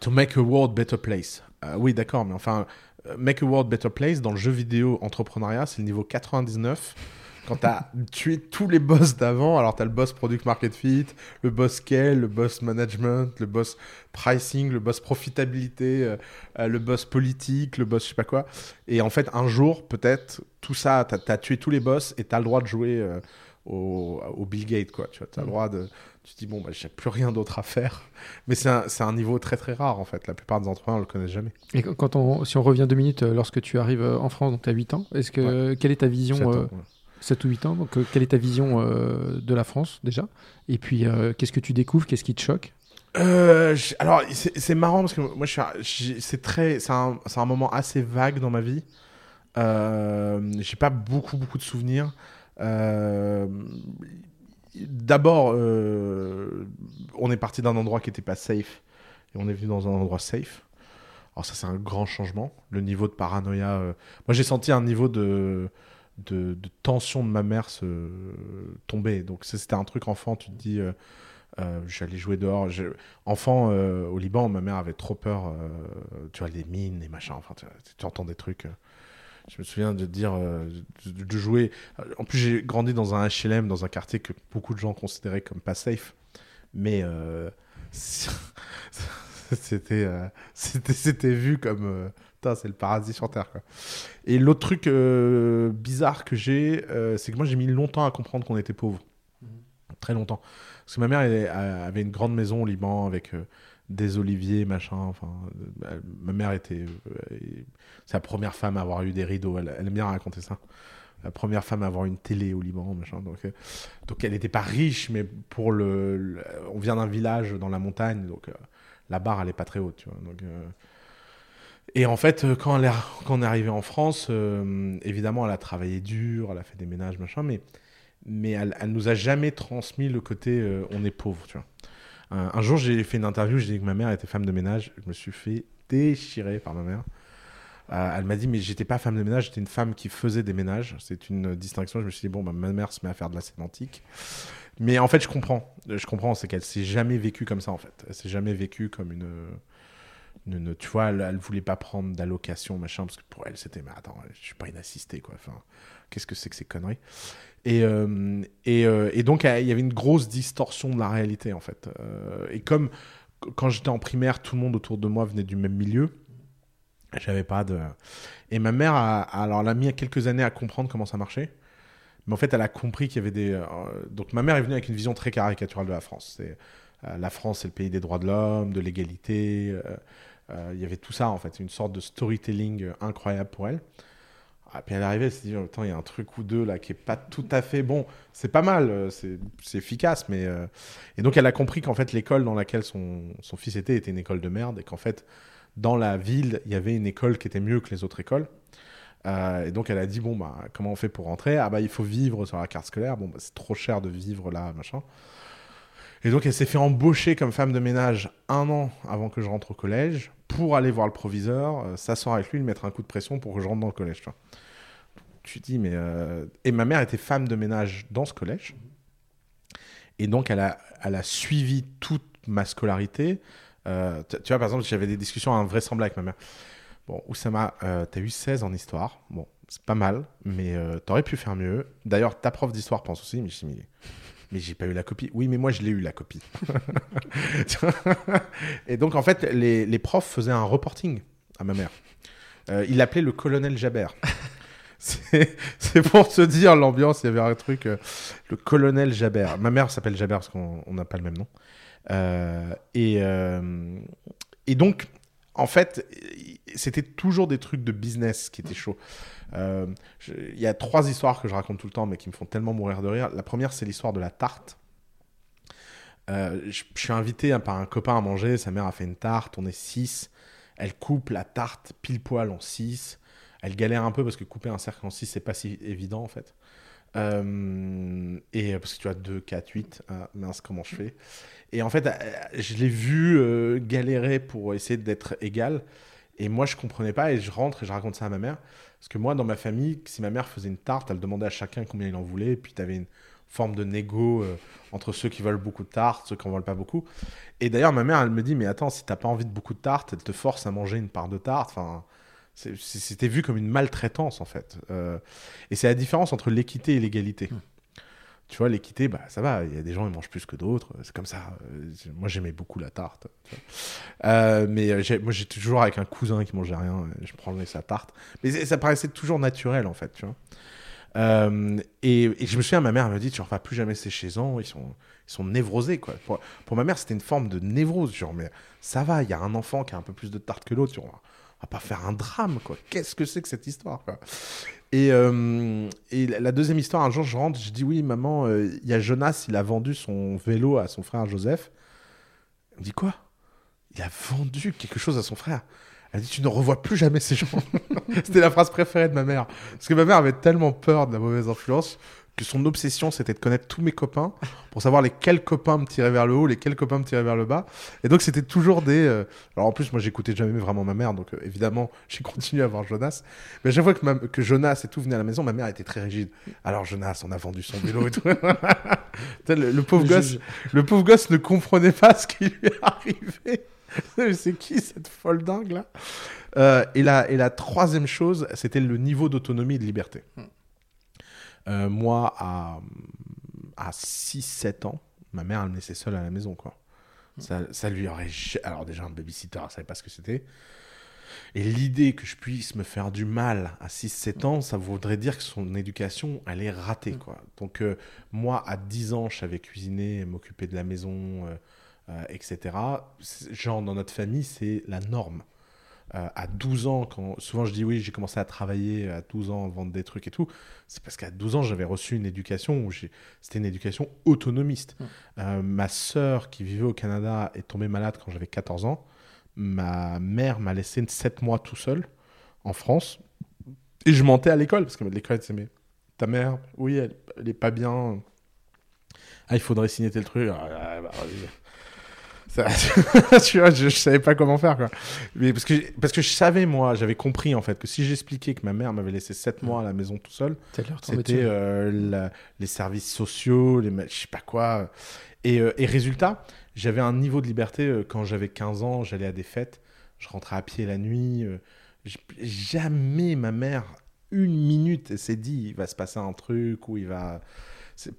To make a world better place. Oui, d'accord, mais enfin, make a world better place dans le jeu vidéo entrepreneuriat, c'est le niveau 99. Quand tu as [LAUGHS] tué tous les boss d'avant, alors tu as le boss product market fit, le boss scale, le boss management, le boss pricing, le boss profitabilité, euh, euh, le boss politique, le boss je sais pas quoi. Et en fait, un jour, peut-être, tout ça, tu as, tué tous les boss et tu as le droit de jouer euh, au, au Bill Gates, quoi. Tu as le droit de. Tu te dis, bon, bah, j'ai plus rien d'autre à faire. Mais c'est un, un niveau très très rare, en fait. La plupart des entrepreneurs ne le connaissent jamais. Et qu- quand on, si on revient deux minutes, euh, lorsque tu arrives euh, en France, donc tu as 8 ans, est-ce que, quelle est ta vision Sept ans, euh, ouais. 7 ou 8 ans, donc euh, quelle est ta vision euh, de la France déjà? Et puis euh, qu'est-ce que tu découvres Qu'est-ce qui te choque? Alors, c'est marrant parce que moi, c'est très, c'est un, un moment assez vague dans ma vie. J'ai pas beaucoup, beaucoup de souvenirs. Euh, D'abord, euh, on est parti d'un endroit qui était pas safe et on est venu dans un endroit safe. Alors ça, c'est un grand changement. Le niveau de paranoïa. euh, Moi, j'ai senti un niveau de, de, tension de ma mère se tomber. Donc c'était un truc enfant. Tu te dis. euh, euh, J'allais jouer dehors. Enfant, au Liban, ma mère avait trop peur. tu vois, les mines, les machins. Enfin, tu entends des trucs. Euh. Je me souviens de dire, euh, de, de jouer. En plus, j'ai grandi dans un HLM, dans un quartier que beaucoup de gens considéraient comme pas safe. Mais euh, [LAUGHS] c'était, euh, c'était, c'était vu comme. euh, c'est le paradis sur Terre. Quoi. Et l'autre truc euh, bizarre que j'ai, euh, c'est que moi, j'ai mis longtemps à comprendre qu'on était pauvre. Très longtemps. Parce que ma mère elle, elle avait une grande maison au Liban avec euh, des oliviers, machin. Enfin, euh, ma mère était. euh, c'est la première femme à avoir eu des rideaux. Elle, aime bien raconter ça. La première femme à avoir une télé au Liban, machin. Donc, euh, donc elle n'était pas riche, mais pour le. on vient d'un village dans la montagne, donc la barre, elle est pas très haute, tu vois. Donc. et en fait, quand, elle quand on est arrivé en France, évidemment, elle a travaillé dur, elle a fait des ménages, machin, mais, mais elle, elle nous a jamais transmis le côté on est pauvre, tu vois. Un, un jour, j'ai fait une interview, j'ai dit que ma mère était femme de ménage. Je me suis fait déchirer par ma mère. Euh, elle m'a dit, mais j'étais pas femme de ménage, j'étais une femme qui faisait des ménages. C'est une distinction. Je me suis dit, bon, bah, ma mère se met à faire de la sémantique. Mais en fait, je comprends. Je comprends, c'est qu'elle s'est jamais vécue comme ça, en fait. Elle s'est jamais vécue comme une. une- une- tu vois, elle, elle voulait pas prendre d'allocation, machin, parce que pour elle, c'était, mais attends, je suis pas une assistée, quoi. Enfin, qu'est-ce que c'est que ces conneries? Et, euh, euh, et donc, il y avait une grosse distorsion de la réalité, en fait. Euh, et comme quand j'étais en primaire, tout le monde autour de moi venait du même milieu, j'avais pas de. Et ma mère, a, alors, elle a mis quelques années à comprendre comment ça marchait. Mais en fait, elle a compris qu'il y avait des. donc, ma mère est venue avec une vision très caricaturale de la France. C'est, la France, c'est le pays des droits de l'homme, de l'égalité. il y avait tout ça, en fait. Une sorte de storytelling incroyable pour elle. Ah, puis elle est arrivée, elle s'est dit, Attends, il y a un truc ou deux là qui est pas tout à fait bon. C'est pas mal, euh, c'est efficace, mais. euh, Et donc elle a compris qu'en fait, l'école dans laquelle son, son fils était était une école de merde et qu'en fait, dans la ville, il y avait une école qui était mieux que les autres écoles. Euh, et donc elle a dit, bon, bah, comment on fait pour rentrer? Ah, bah, il faut vivre sur la carte scolaire. Bon, bah, c'est trop cher de vivre là, machin. Et donc elle s'est fait embaucher comme femme de ménage un an avant que je rentre au collège pour aller voir le proviseur, s'asseoir avec lui, lui mettre un coup de pression pour que je rentre dans le collège. Tu vois. Tu dis, mais. euh, Et ma mère était femme de ménage dans ce collège. Et donc, elle a, elle a suivi toute ma scolarité. Euh, tu vois, par exemple, j'avais des discussions invraisemblables avec ma mère. Bon, Oussama, euh, t'as eu 16 en histoire. Bon, c'est pas mal, mais euh, t'aurais pu faire mieux. D'ailleurs, ta prof d'histoire pense aussi, mais je mais, mais j'ai pas eu la copie. Oui, mais moi, je l'ai eu, la copie. [LAUGHS] Et donc, en fait, les, les profs faisaient un reporting à ma mère. Euh, il l'appelait le colonel Jabert. C'est pour te dire l'ambiance, il y avait un truc, euh, le colonel Jabert. Ma mère s'appelle Jabert parce qu'on on n'a pas le même nom. Euh, et, euh, et donc, en fait, c'était toujours des trucs de business qui étaient chauds. Il y a trois histoires que je raconte tout le temps, mais qui me font tellement mourir de rire. La première, c'est l'histoire de la tarte. Je, je suis invité hein, par un copain à manger. Sa mère a fait une tarte. On est six. Elle coupe la tarte pile poil en six. Elle galère un peu parce que couper un cercle en six, c'est pas si évident en fait. Euh, et parce que tu as 2, 4, 8. Ah, mince, comment je fais? Et en fait, euh, je l'ai vu euh, galérer pour essayer d'être égal. Et moi, je comprenais pas. Et je rentre et je raconte ça à ma mère. Parce que moi, dans ma famille, si ma mère faisait une tarte, elle demandait à chacun combien il en voulait. Et puis, tu avais une forme de négo euh, entre ceux qui veulent beaucoup de tartes, ceux qui en veulent pas beaucoup. Et d'ailleurs, ma mère, elle me dit Mais attends, si t'as pas envie de beaucoup de tartes, elle te force à manger une part de tarte. Enfin. C'était vu comme une maltraitance en fait. Euh, et c'est la différence entre l'équité et l'égalité. Tu vois, l'équité, bah, ça va, il y a des gens qui mangent plus que d'autres, c'est comme ça. Euh, moi, j'aimais beaucoup la tarte. Euh, mais j'ai- moi, j'étais toujours avec un cousin qui mangeait rien, je prenais sa tarte. Mais ça paraissait toujours naturel, en fait, tu vois. Euh, et, et je me souviens, ma mère me dit, tu ne vas plus jamais ces chaisons, ils sont, ils sont névrosés, quoi. Pour, pour ma mère, c'était une forme de névrose, genre, mais ça va, il y a un enfant qui a un peu plus de tarte que l'autre, va pas faire un drame, quoi. Qu'est-ce que c'est que cette histoire, quoi? Et, euh, et la deuxième histoire, un jour, je rentre, je dis oui, maman, euh, il y a Jonas, il a vendu son vélo à son frère Joseph. Elle me dit quoi? Il a vendu quelque chose à son frère. Elle dit tu ne revois plus jamais ces gens. [LAUGHS] c'était la phrase préférée de ma mère. Parce que ma mère avait tellement peur de la mauvaise influence que son obsession c'était de connaître tous mes copains pour savoir lesquels copains me tiraient vers le haut, lesquels copains me tiraient vers le bas. Et donc c'était toujours des. euh, Alors en plus moi j'écoutais jamais vraiment ma mère, donc euh, évidemment [LAUGHS] j'ai continué à voir Jonas. Mais à chaque fois que, ma- que Jonas et tout venait à la maison, ma mère était très rigide. Alors Jonas, on a vendu son vélo et tout. [LAUGHS] Le, le pauvre gosse, le pauvre gosse ne comprenait pas [LAUGHS] ce qui lui arrivait. C'est qui cette folle dingue là? Euh, et, la, et la troisième chose, c'était le niveau d'autonomie et de liberté. Euh, moi, à, à 6-7 ans, ma mère, elle me laissait seule à la maison. Quoi. Ça, ça lui aurait. Alors, déjà, un babysitter, elle savait pas ce que c'était. Et l'idée que je puisse me faire du mal à 6-7 ans, ça voudrait dire que son éducation, elle est ratée. Quoi. Donc, euh, moi, à 10 ans, je savais cuisiner, m'occuper de la maison, euh, euh, etc. Genre, dans notre famille, c'est la norme. Euh, à 12 ans, quand souvent je dis oui, j'ai commencé à travailler à 12 ans, vendre des trucs et tout, c'est parce qu'à 12 ans, j'avais reçu une éducation où c'était une éducation autonomiste. Euh, ma sœur qui vivait au Canada est tombée malade quand j'avais 14 ans. Ma mère m'a laissé 7 mois tout seul en France. Et je mentais à l'école, parce que l'école, c'est mais ta mère, oui, elle, elle est pas bien. Ah, il faudrait signer tel truc. Ah, ah, bah. Ça- [LAUGHS] tu vois, je, je savais pas comment faire, quoi. Mais parce que, parce que je savais, moi, j'avais compris, en fait, que si j'expliquais que ma mère m'avait laissé 7 mois à la maison tout seul, c'était euh, les services sociaux, les je sais pas quoi. Et, euh, et résultat, j'avais un niveau de liberté euh, quand j'avais 15 ans, j'allais à des fêtes, je rentrais à pied la nuit. jamais ma mère, une minute, s'est dit il va se passer un truc ou il va.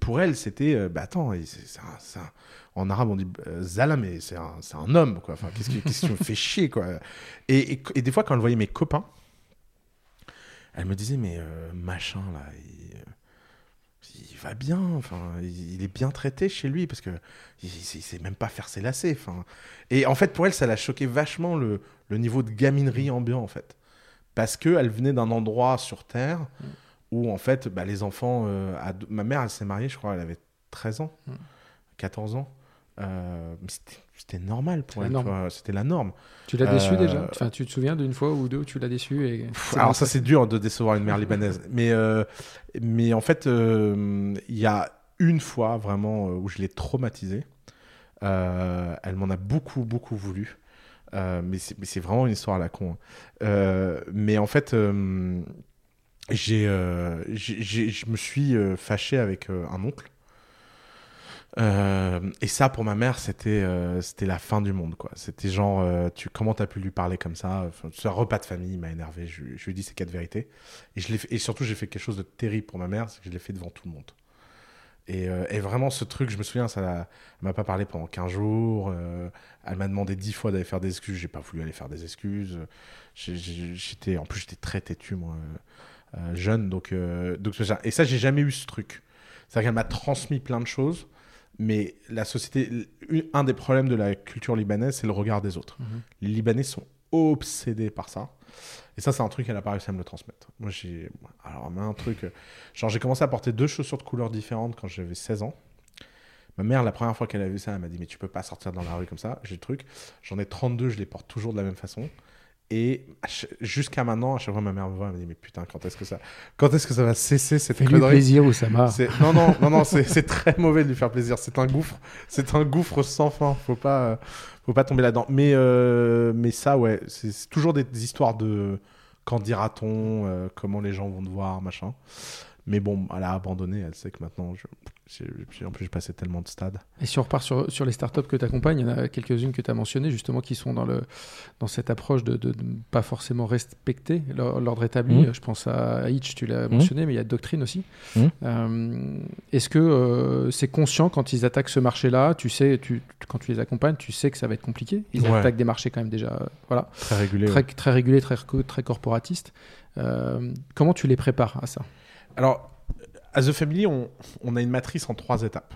Pour elle, c'était euh, bah attends, c'est un- en arabe on dit euh, zalamé, c'est un, un homme quoi. Enfin, qu'est-ce qui, me fait chier quoi. Et, des fois, quand elle voyait mes copains, elle me disait mais euh, machin là, il, va bien, enfin, il, est bien traité chez lui parce que il, sait- même pas faire ses lacets. Et en fait pour elle ça l'a choqué vachement le, le niveau de gaminerie ambiant en fait, parce que elle venait d'un endroit sur terre où en fait bah, les enfants, euh, ma mère elle s'est mariée, je crois, elle avait 13 ans, 14 ans. Euh, c'était- normal pour elle, c'était la norme. Tu l'as déçu Euh, déjà? Enfin, tu te souviens d'une fois ou deux où tu l'as déçu et... Pff, Alors ça c'est dur de décevoir une mère libanaise, [LAUGHS] mais mais en fait il y a une fois vraiment où je l'ai traumatisée. Elle m'en a beaucoup beaucoup voulu, mais c'est mais c'est vraiment une histoire à la con. hein. Mais en fait euh, j'ai- je me suis euh, fâché avec euh, un oncle. Et ça, pour ma mère, c'était c'était la fin du monde, quoi. C'était genre, tu comment t'as pu lui parler comme ça? Enfin, Ce repas de famille il m'a énervé. Je, je lui ai dit ces quatre vérités. Et, je et surtout, j'ai fait quelque chose de terrible pour ma mère, c'est que je l'ai fait devant tout le monde. Et, et vraiment, ce truc, je me souviens, ça m'a pas parlé pendant 15 jours. elle m'a demandé 10 fois d'aller faire des excuses. J'ai pas voulu aller faire des excuses. J'étais, en plus, j'étais très têtu, moi, jeune. Donc, euh, donc, ça- et ça, j'ai jamais eu ce truc. C'est-à-dire qu'elle m'a transmis plein de choses. Mais la société, un des problèmes de la culture libanaise, c'est le regard des autres. Les Libanais sont obsédés par ça. Et ça, c'est un truc qu'elle a pas réussi à me le transmettre. Moi, j'ai. Alors, mais un truc. euh, Genre, j'ai commencé à porter deux chaussures de couleurs différentes quand j'avais 16 ans. Ma mère, la première fois qu'elle a vu ça, elle m'a dit Mais tu peux pas sortir dans la rue comme ça. J'ai le truc. J'en ai 32, je les porte toujours de la même façon. Et jusqu'à maintenant, à chaque fois, ma mère me voit, elle me dit Mais putain, quand est-ce que ça, quand est-ce que ça va cesser cette Fais-lui connerie plaisir, Oussama. Non, non, non, non, c'est c'est très mauvais de lui faire plaisir. C'est un gouffre, c'est un gouffre sans fin. Faut pas, faut pas tomber là-dedans. Mais, euh, mais ça, ouais, c'est toujours des, des histoires de quand dira-t-on, euh, comment les gens vont te voir, machin. Mais bon, elle a abandonné. Elle sait que maintenant, je, en plus, j'ai passé tellement de stades. Et si on repart sur, sur les startups que tu accompagnes, il y en a quelques-unes que tu as mentionnées, justement, qui sont dans, le, dans cette approche de, de, de ne pas forcément respecter l'or- l'ordre établi. Mhm. Je pense à Hitch, tu l'as Mhm. mentionné, mais il y a Doctrine aussi. Mhm. Euh, Est-ce que euh, c'est conscient quand ils attaquent ce marché-là Tu sais, tu, quand tu les accompagnes, tu sais que ça va être compliqué? Ils Ouais. attaquent des marchés quand même déjà euh, voilà, Très régulé. très, ouais. très régulés, très, très corporatistes. Euh, comment tu les prépares à ça? Alors, à The Family, on, a une matrice en trois étapes.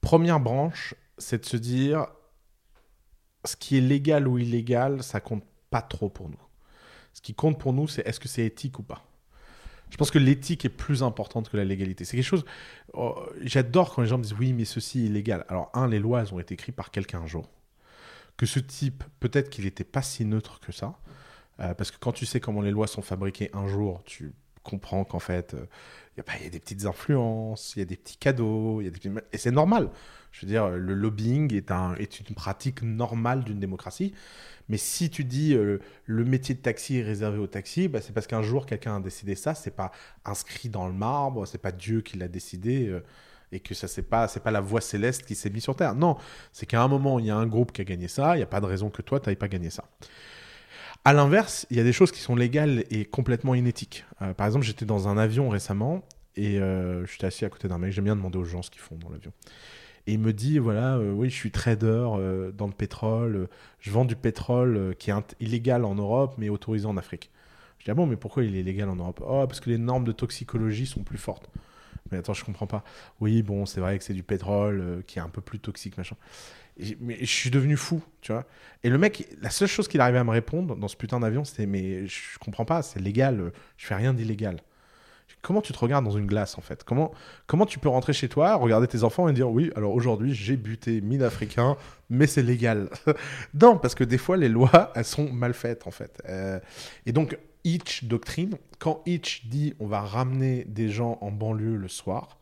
Première branche, c'est de se dire ce qui est légal ou illégal, ça compte pas trop pour nous. Ce qui compte pour nous, c'est est-ce que c'est éthique ou pas. Je pense que l'éthique est plus importante que la légalité. C'est quelque chose. oh, J'adore quand les gens me disent oui, mais ceci est illégal. Alors, un, les lois, elles ont été écrites par quelqu'un un jour. Que ce type, peut-être qu'il n'était pas si neutre que ça. Euh, parce que quand tu sais comment les lois sont fabriquées un jour, tu comprends qu'en fait, euh, il il y a des petites influences, il y a des petits cadeaux, y a des et c'est normal. Je veux dire, le lobbying est, un, est une pratique normale d'une démocratie. Mais si tu dis euh, le métier de taxi est réservé au taxi, bah, c'est parce qu'un jour quelqu'un a décidé ça. C'est pas inscrit dans le marbre, c'est pas Dieu qui l'a décidé. euh, et que ça c'est pas c'est pas la voix céleste qui s'est mise sur terre. Non, c'est qu'à un moment il y a un groupe qui a gagné ça, il n'y a pas de raison que toi tu n'ailles pas gagné ça. À l'inverse, il y a des choses qui sont légales et complètement inéthiques. Euh, par exemple, j'étais dans un avion récemment et euh, j'étais assis à côté d'un mec. J'aime bien demander aux gens ce qu'ils font dans l'avion. Et il me dit voilà, euh, oui, je suis trader dans le pétrole. je vends du pétrole qui est illégal en Europe mais autorisé en Afrique. Je dis ah bon, mais pourquoi il est illégal en Europe? Oh, parce que les normes de toxicologie sont plus fortes. Mais attends, je comprends pas. Oui, bon, c'est vrai que c'est du pétrole qui est un peu plus toxique, machin. Mais je suis devenu fou, tu vois. Et le mec, la seule chose qu'il arrivait à me répondre dans ce putain d'avion, c'était Mais je comprends pas, c'est légal, je fais rien d'illégal. Comment tu te regardes dans une glace, en fait? Comment, comment tu peux rentrer chez toi, regarder tes enfants et dire Oui, alors aujourd'hui, j'ai buté 1000 Africains, mais c'est légal [LAUGHS] Non, parce que des fois, les lois, elles sont mal faites, en fait. Euh, et donc, Hitch doctrine, quand Hitch dit on va ramener des gens en banlieue le soir,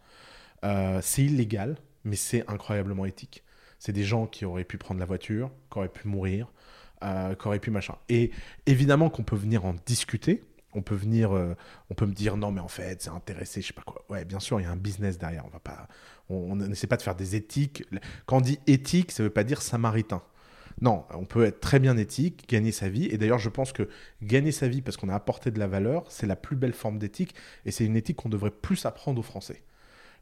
euh, c'est illégal, mais c'est incroyablement éthique. C'est des gens qui auraient pu prendre la voiture, qui auraient pu mourir, euh, qui auraient pu machin. Et évidemment qu'on peut venir en discuter. On peut venir, euh, on peut me dire non mais en fait c'est intéressé, je sais pas quoi. Ouais, bien sûr il y a un business derrière. On va pas, on n'essaie pas de faire des éthiques. Quand on dit éthique, ça veut pas dire samaritain. Non, on peut être très bien éthique, gagner sa vie. Et d'ailleurs, je pense que gagner sa vie parce qu'on a apporté de la valeur, c'est la plus belle forme d'éthique. Et c'est une éthique qu'on devrait plus apprendre aux Français.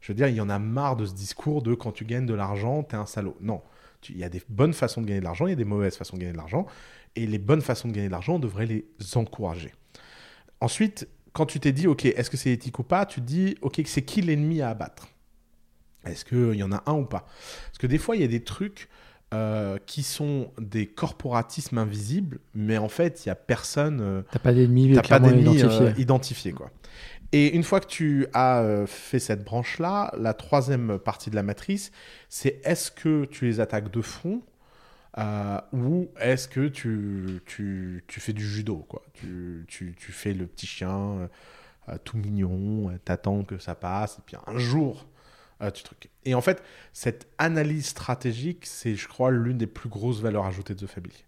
Je veux dire, il y en a marre de ce discours de quand tu gagnes de l'argent, t'es un salaud. Non, il y a des bonnes façons de gagner de l'argent, il y a des mauvaises façons de gagner de l'argent. Et les bonnes façons de gagner de l'argent, on devrait les encourager. Ensuite, quand tu t'es dit, OK, est-ce que c'est éthique ou pas, tu te dis, OK, c'est qui l'ennemi à abattre? Est-ce qu'il y en a un ou pas? Parce que des fois, il y a des trucs euh, qui sont des corporatismes invisibles, mais en fait, il y a personne. euh, T'as pas identifiés. euh, identifiés, quoi. Et une fois que tu as euh, fait cette branche-là, la troisième partie de la matrice, c'est est-ce que tu les attaques de front euh, ou est-ce que tu, tu, tu fais du judo, quoi. Tu, tu, tu fais le petit chien euh, euh, tout mignon, t'attends que ça passe, et puis un jour, tu trucs. Et en fait, cette analyse stratégique, c'est, je crois, l'une des plus grosses valeurs ajoutées de The Family.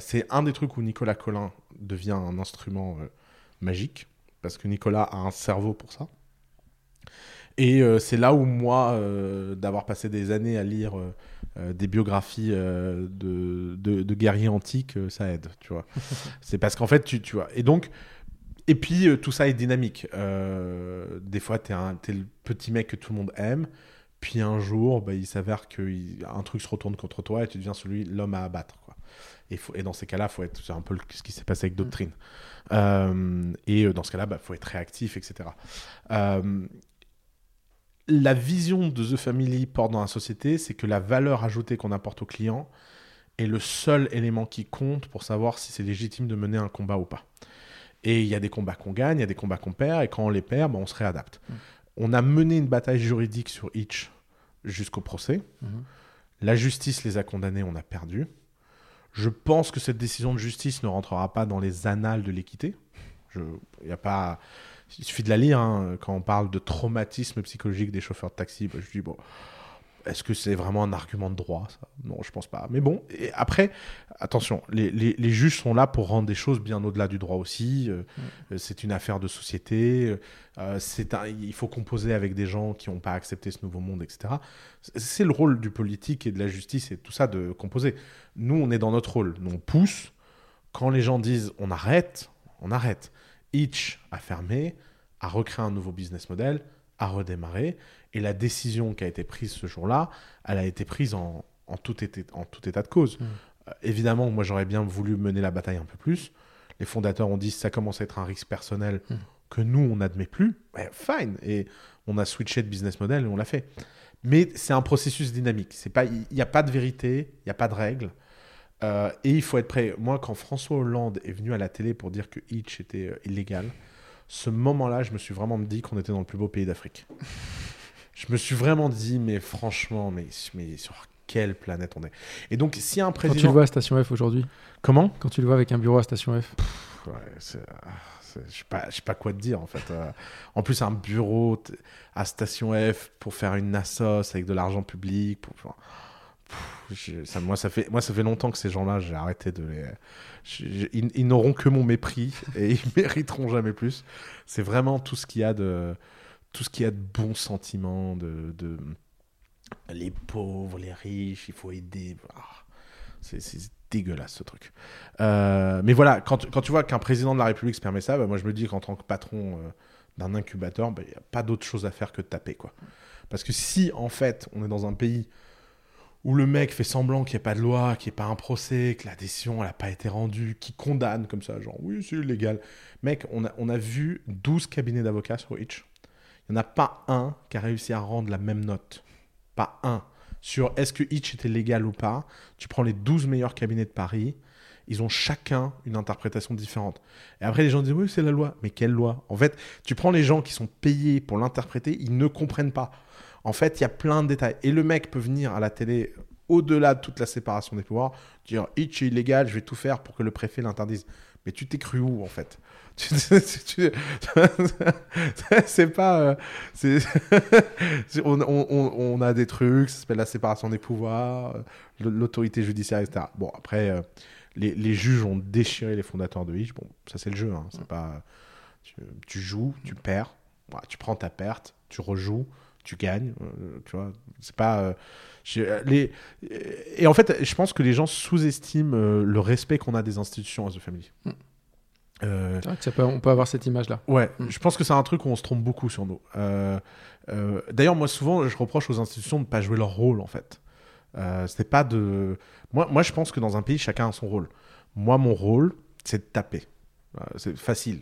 C'est un des trucs où Nicolas Collin devient un instrument magique, parce que Nicolas a un cerveau pour ça. Et euh, c'est là où moi, euh, d'avoir passé des années à lire euh, des biographies de, de, de guerriers antiques, ça aide, tu vois. [LAUGHS] c'est parce qu'en fait, tu, tu vois. Et donc, et puis tout ça est dynamique. Des fois, t'es un- t'es le petit mec que tout le monde aime. Puis un jour, bah, il s'avère qu'un truc se retourne contre toi et tu deviens celui, l'homme à abattre. Et, faut- et dans ces cas-là, faut être, c'est un peu le- ce qui s'est passé avec Doctrine. Euh, et euh, dans ce cas-là, il faut être réactif, etc. Euh, la vision de The Family porte dans la société, c'est que la valeur ajoutée qu'on apporte au client est le seul élément qui compte pour savoir si c'est légitime de mener un combat ou pas. Et il y a des combats qu'on gagne, il y a des combats qu'on perd, et quand on les perd, ben, on se réadapte. On a mené une bataille juridique sur Hitch jusqu'au procès. La justice les a condamnés, on a perdu. Je pense que cette décision de justice ne rentrera pas dans les annales de l'équité. Je, y a pas, il suffit de la lire hein, quand on parle de traumatisme psychologique des chauffeurs de taxi. bah, je dis bon, est-ce que c'est vraiment un argument de droit ça? Non, je pense pas. Mais bon, et après, attention, les, les- les juges sont là pour rendre des choses bien au-delà du droit aussi. Euh, euh, C'est une affaire de société. Euh, c'est un- il faut composer avec des gens qui n'ont pas accepté ce nouveau monde, etc. C'est- le rôle du politique et de la justice et tout ça de composer. Nous, on est dans notre rôle. Nous, on pousse. Quand les gens disent on arrête, on arrête. Hitch a fermé, a recréé un nouveau business model, a redémarré. Et la décision qui a été prise ce jour-là, elle a été prise en, en tout, été- en tout état de cause. Euh, évidemment, moi, j'aurais bien voulu mener la bataille un peu plus. Les fondateurs ont dit ça commence à être un risque personnel que nous, on n'admet plus. Ouais, fine. Et on a switché de business model et on l'a fait. Mais c'est un processus dynamique. C'est pas, il n'y a pas de vérité, il n'y a pas de règles. Euh, et il faut être prêt. Moi, quand François Hollande est venu à la télé pour dire que Hitch était euh, illégal, ce moment-là, je me suis vraiment dit qu'on était dans le plus beau pays d'Afrique. Je me suis vraiment dit, mais franchement, mais, mais sur quelle planète on est Et donc, s'il y a un Quand tu président. le vois à Station F aujourd'hui, Comment? quand tu le vois avec un bureau à Station F, Ouais, c'est- ah, je sais pas, je sais pas quoi te dire en fait. Euh, en plus, un bureau à Station F pour faire une Nassos avec de l'argent public. Pour, enfin, pff, je- ça, moi, ça fait, moi, ça fait longtemps que ces gens-là, j'ai arrêté de les. je- je- ils ils n'auront que mon mépris et [LAUGHS] ils mériteront jamais plus. C'est vraiment tout ce qu'il y a de, tout ce qu'il y a de bons sentiments, de, les pauvres, les riches, il faut aider. Ah, c'est dégueulasse ce truc. Euh, mais voilà, quand, quand tu vois qu'un président de la République se permet ça, bah, moi je me dis qu'en tant que patron euh, d'un incubateur, bah, il n'y a pas d'autre chose à faire que de taper. Quoi. Parce que si en fait on est dans un pays où le mec fait semblant qu'il n'y ait pas de loi, qu'il n'y ait pas un procès, que la décision n'a pas été rendue, qui condamne comme ça, genre oui c'est illégal. Mec, on a, on a vu 12 cabinets d'avocats sur Hitch. Il n'y en a pas un qui a réussi à rendre la même note. Pas un. Sur est-ce que Hitch était légal ou pas, tu prends les 12 meilleurs cabinets de Paris, ils ont chacun une interprétation différente. Et après, les gens disent oui, c'est la loi. Mais quelle loi? En fait, tu prends les gens qui sont payés pour l'interpréter, ils ne comprennent pas. En fait, il y a plein de détails. Et le mec peut venir à la télé, au-delà de toute la séparation des pouvoirs, dire Hitch est illégal, je vais tout faire pour que le préfet l'interdise. Mais tu t'es cru où, en fait? [LAUGHS] [LAUGHS] c'est pas. euh, c'est- [LAUGHS] on, on- on- on a des trucs, ça s'appelle la séparation des pouvoirs, euh, l'autorité judiciaire, etc. Bon, après, euh, les, les juges ont déchiré les fondateurs de Hitch. Bon, ça, c'est le jeu. hein, C'est pas. Tu, tu joues, tu perds, tu prends ta perte, tu rejoues, tu gagnes. euh, tu vois, c'est pas. les... Et en fait, je pense que les gens sous-estiment le respect qu'on a des institutions à The Family. Mm. Euh, C'est vrai que ça peut, on peut avoir cette image-là. Ouais, Mm. je pense que c'est un truc où on se trompe beaucoup sur nous. Euh, euh, D'ailleurs, moi, souvent, je reproche aux institutions de ne pas jouer leur rôle, en fait. Euh, c'était pas de. Moi, moi, je pense que dans un pays, chacun a son rôle. Moi, mon rôle, c'est de taper. C'est facile.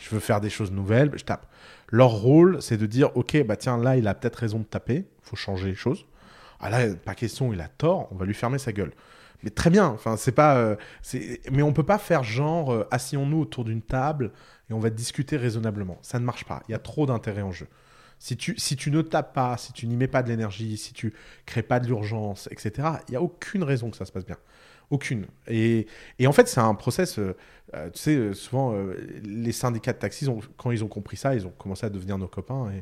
Je veux faire des choses nouvelles, je tape. Leur rôle, c'est de dire ok, bah tiens, là, il a peut-être raison de taper, faut changer les choses. Ah là, pas question, il a tort, on va lui fermer sa gueule. Mais très bien, enfin, c'est pas. euh, mais on peut pas faire genre, euh, asseyons-nous autour d'une table et on va discuter raisonnablement. Ça ne marche pas. Il y a trop d'intérêt en jeu. Si tu, si tu ne tapes pas, si tu n'y mets pas de l'énergie, si tu crées pas de l'urgence, etc., il n'y a aucune raison que ça se passe bien. Aucune. Et, en fait, c'est un process. euh, euh, tu sais, euh, souvent, les syndicats de taxis, quand ils ont compris ça, ils ont commencé à devenir nos copains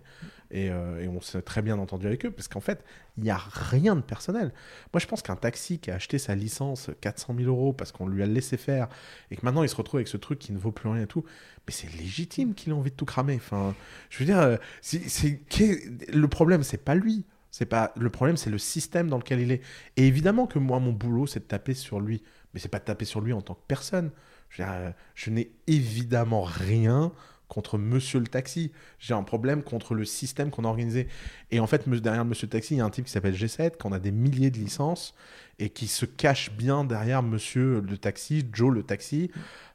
et, on s'est très bien entendu avec eux parce qu'en fait, il n'y a rien de personnel. Moi, je pense qu'un taxi qui a acheté sa licence 400 000 euros parce qu'on lui a laissé faire et que maintenant il se retrouve avec ce truc qui ne vaut plus rien et tout, mais c'est légitime qu'il ait envie de tout cramer. Enfin, je veux dire, le problème, c'est pas lui. C'est pas le problème, c'est le système dans lequel il est. Et évidemment que moi, mon boulot, c'est de taper sur lui, mais c'est pas de taper sur lui en tant que personne. Je, euh, n'ai évidemment rien contre Monsieur le Taxi. J'ai un problème contre le système qu'on a organisé. Et en fait, derrière Monsieur le Taxi, il y a un type qui s'appelle G7, qu'on a des milliers de licences et qui se cache bien derrière Monsieur le Taxi, Joe le Taxi,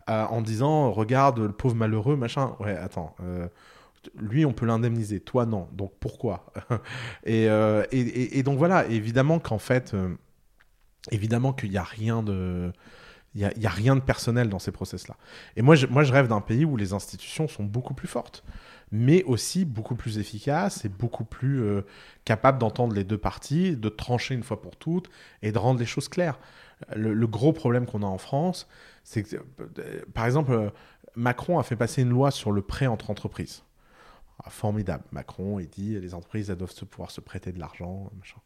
euh, en disant regarde le pauvre malheureux, machin. Ouais, attends. euh, lui, on peut l'indemniser, toi non. Donc pourquoi? [LAUGHS] Et, euh, et, donc voilà, évidemment qu'en fait, euh, évidemment qu'il n'y a rien de, il y a, rien de personnel dans ces process-là. Et moi, je, moi, je rêve d'un pays où les institutions sont beaucoup plus fortes, mais aussi beaucoup plus efficaces et beaucoup plus euh, capables d'entendre les deux parties, de trancher une fois pour toutes et de rendre les choses claires. Le, gros problème qu'on a en France, c'est que, par exemple, Macron a fait passer une loi sur le prêt entre entreprises. Ah, formidable. Macron, il dit les entreprises elles doivent pouvoir se prêter de l'argent. machin.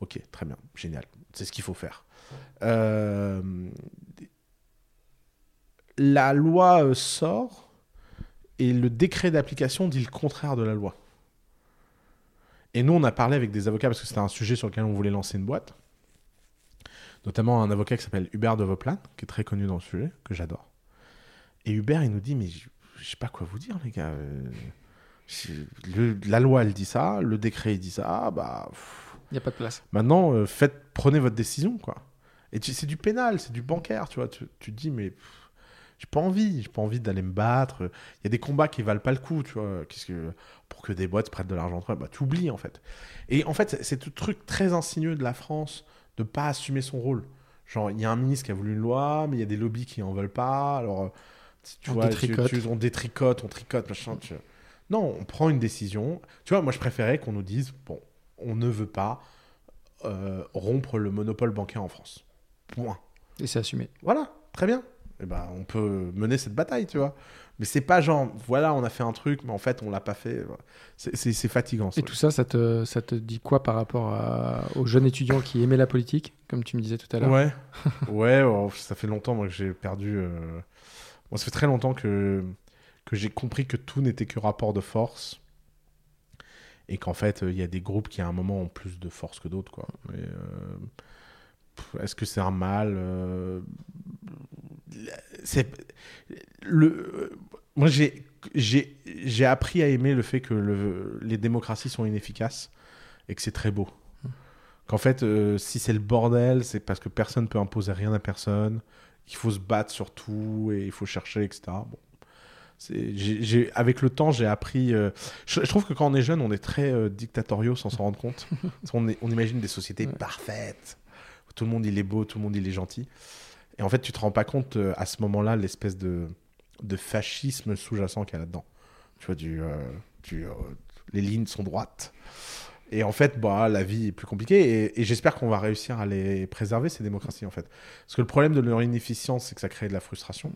Ok, très bien, génial. C'est ce qu'il faut faire. Euh, La loi euh, sort et le décret d'application dit le contraire de la loi. Et nous, on a parlé avec des avocats parce que c'était un sujet sur lequel on voulait lancer une boîte. Notamment un avocat qui s'appelle Hubert de Voplan, qui est très connu dans le sujet, que j'adore. Et Hubert, il nous dit, mais je sais pas quoi vous dire, les gars. Euh, le- la loi, elle dit ça, le décret, il dit ça, bah... Il n'y a pas de place. Maintenant, euh, faites, prenez votre décision, quoi. Et tu- c'est du pénal, c'est du bancaire, tu vois. Tu, tu te dis, mais j'ai pas envie, j'ai pas envie d'aller me battre. Il y a des combats qui valent pas le coup, tu vois. Qu'est-ce que pour que des boîtes prêtent de l'argent entre eux, bah tu oublies en fait. Et en fait, c'est- tout truc très insinueux de la France de pas assumer son rôle. Genre, il y a un ministre qui a voulu une loi, mais il y a des lobbies qui en veulent pas. Alors, euh, tu On vois, tu, détricote. tu- on détricote, on tricote, machin. tu- Non, on prend une décision. Tu vois, moi, je préférais qu'on nous dise, bon, on ne veut pas euh, rompre le monopole bancaire en France. Point. Et c'est assumé. Voilà, très bien. Et ben, on peut mener cette bataille, tu vois. Mais c'est pas genre, voilà, on a fait un truc, mais en fait, on l'a pas fait. C'est- fatigant. ça. Et tout ça, ça te, ça te dit quoi par rapport à- aux jeunes étudiants qui aimaient la politique, comme tu me disais tout à l'heure? Ouais, ouais, oh, ça fait longtemps moi, que j'ai perdu. euh, Moi, ça fait très longtemps que, que j'ai compris que tout n'était que rapport de force. Et qu'en fait, euh, il y a des groupes qui à un moment ont plus de force que d'autres, euh, Est-ce que c'est un mal euh, le. Moi, j'ai appris à aimer le fait que le- les démocraties sont inefficaces et que c'est très beau. Qu'en fait, si c'est le bordel, c'est parce que personne peut imposer rien à personne, qu'il faut se battre sur tout et il faut chercher, etc. Bon, avec le temps, j'ai appris. euh, je, je trouve que quand on est jeune, on est très euh, dictatoriaux sans s'en rendre compte. [LAUGHS] Est- on imagine des sociétés Ouais. parfaites. Tout le monde il est beau, tout le monde il est gentil. Et en fait, tu te rends pas compte euh, à ce moment-là l'espèce de, de fascisme sous-jacent qu'il y a là-dedans. Tu vois, du, du, euh, les lignes sont droites. Et en fait, bah, la vie est plus compliquée. Et, et j'espère qu'on va réussir à les préserver, ces démocraties, en fait. Parce que le problème de leur inefficience, c'est que ça crée de la frustration.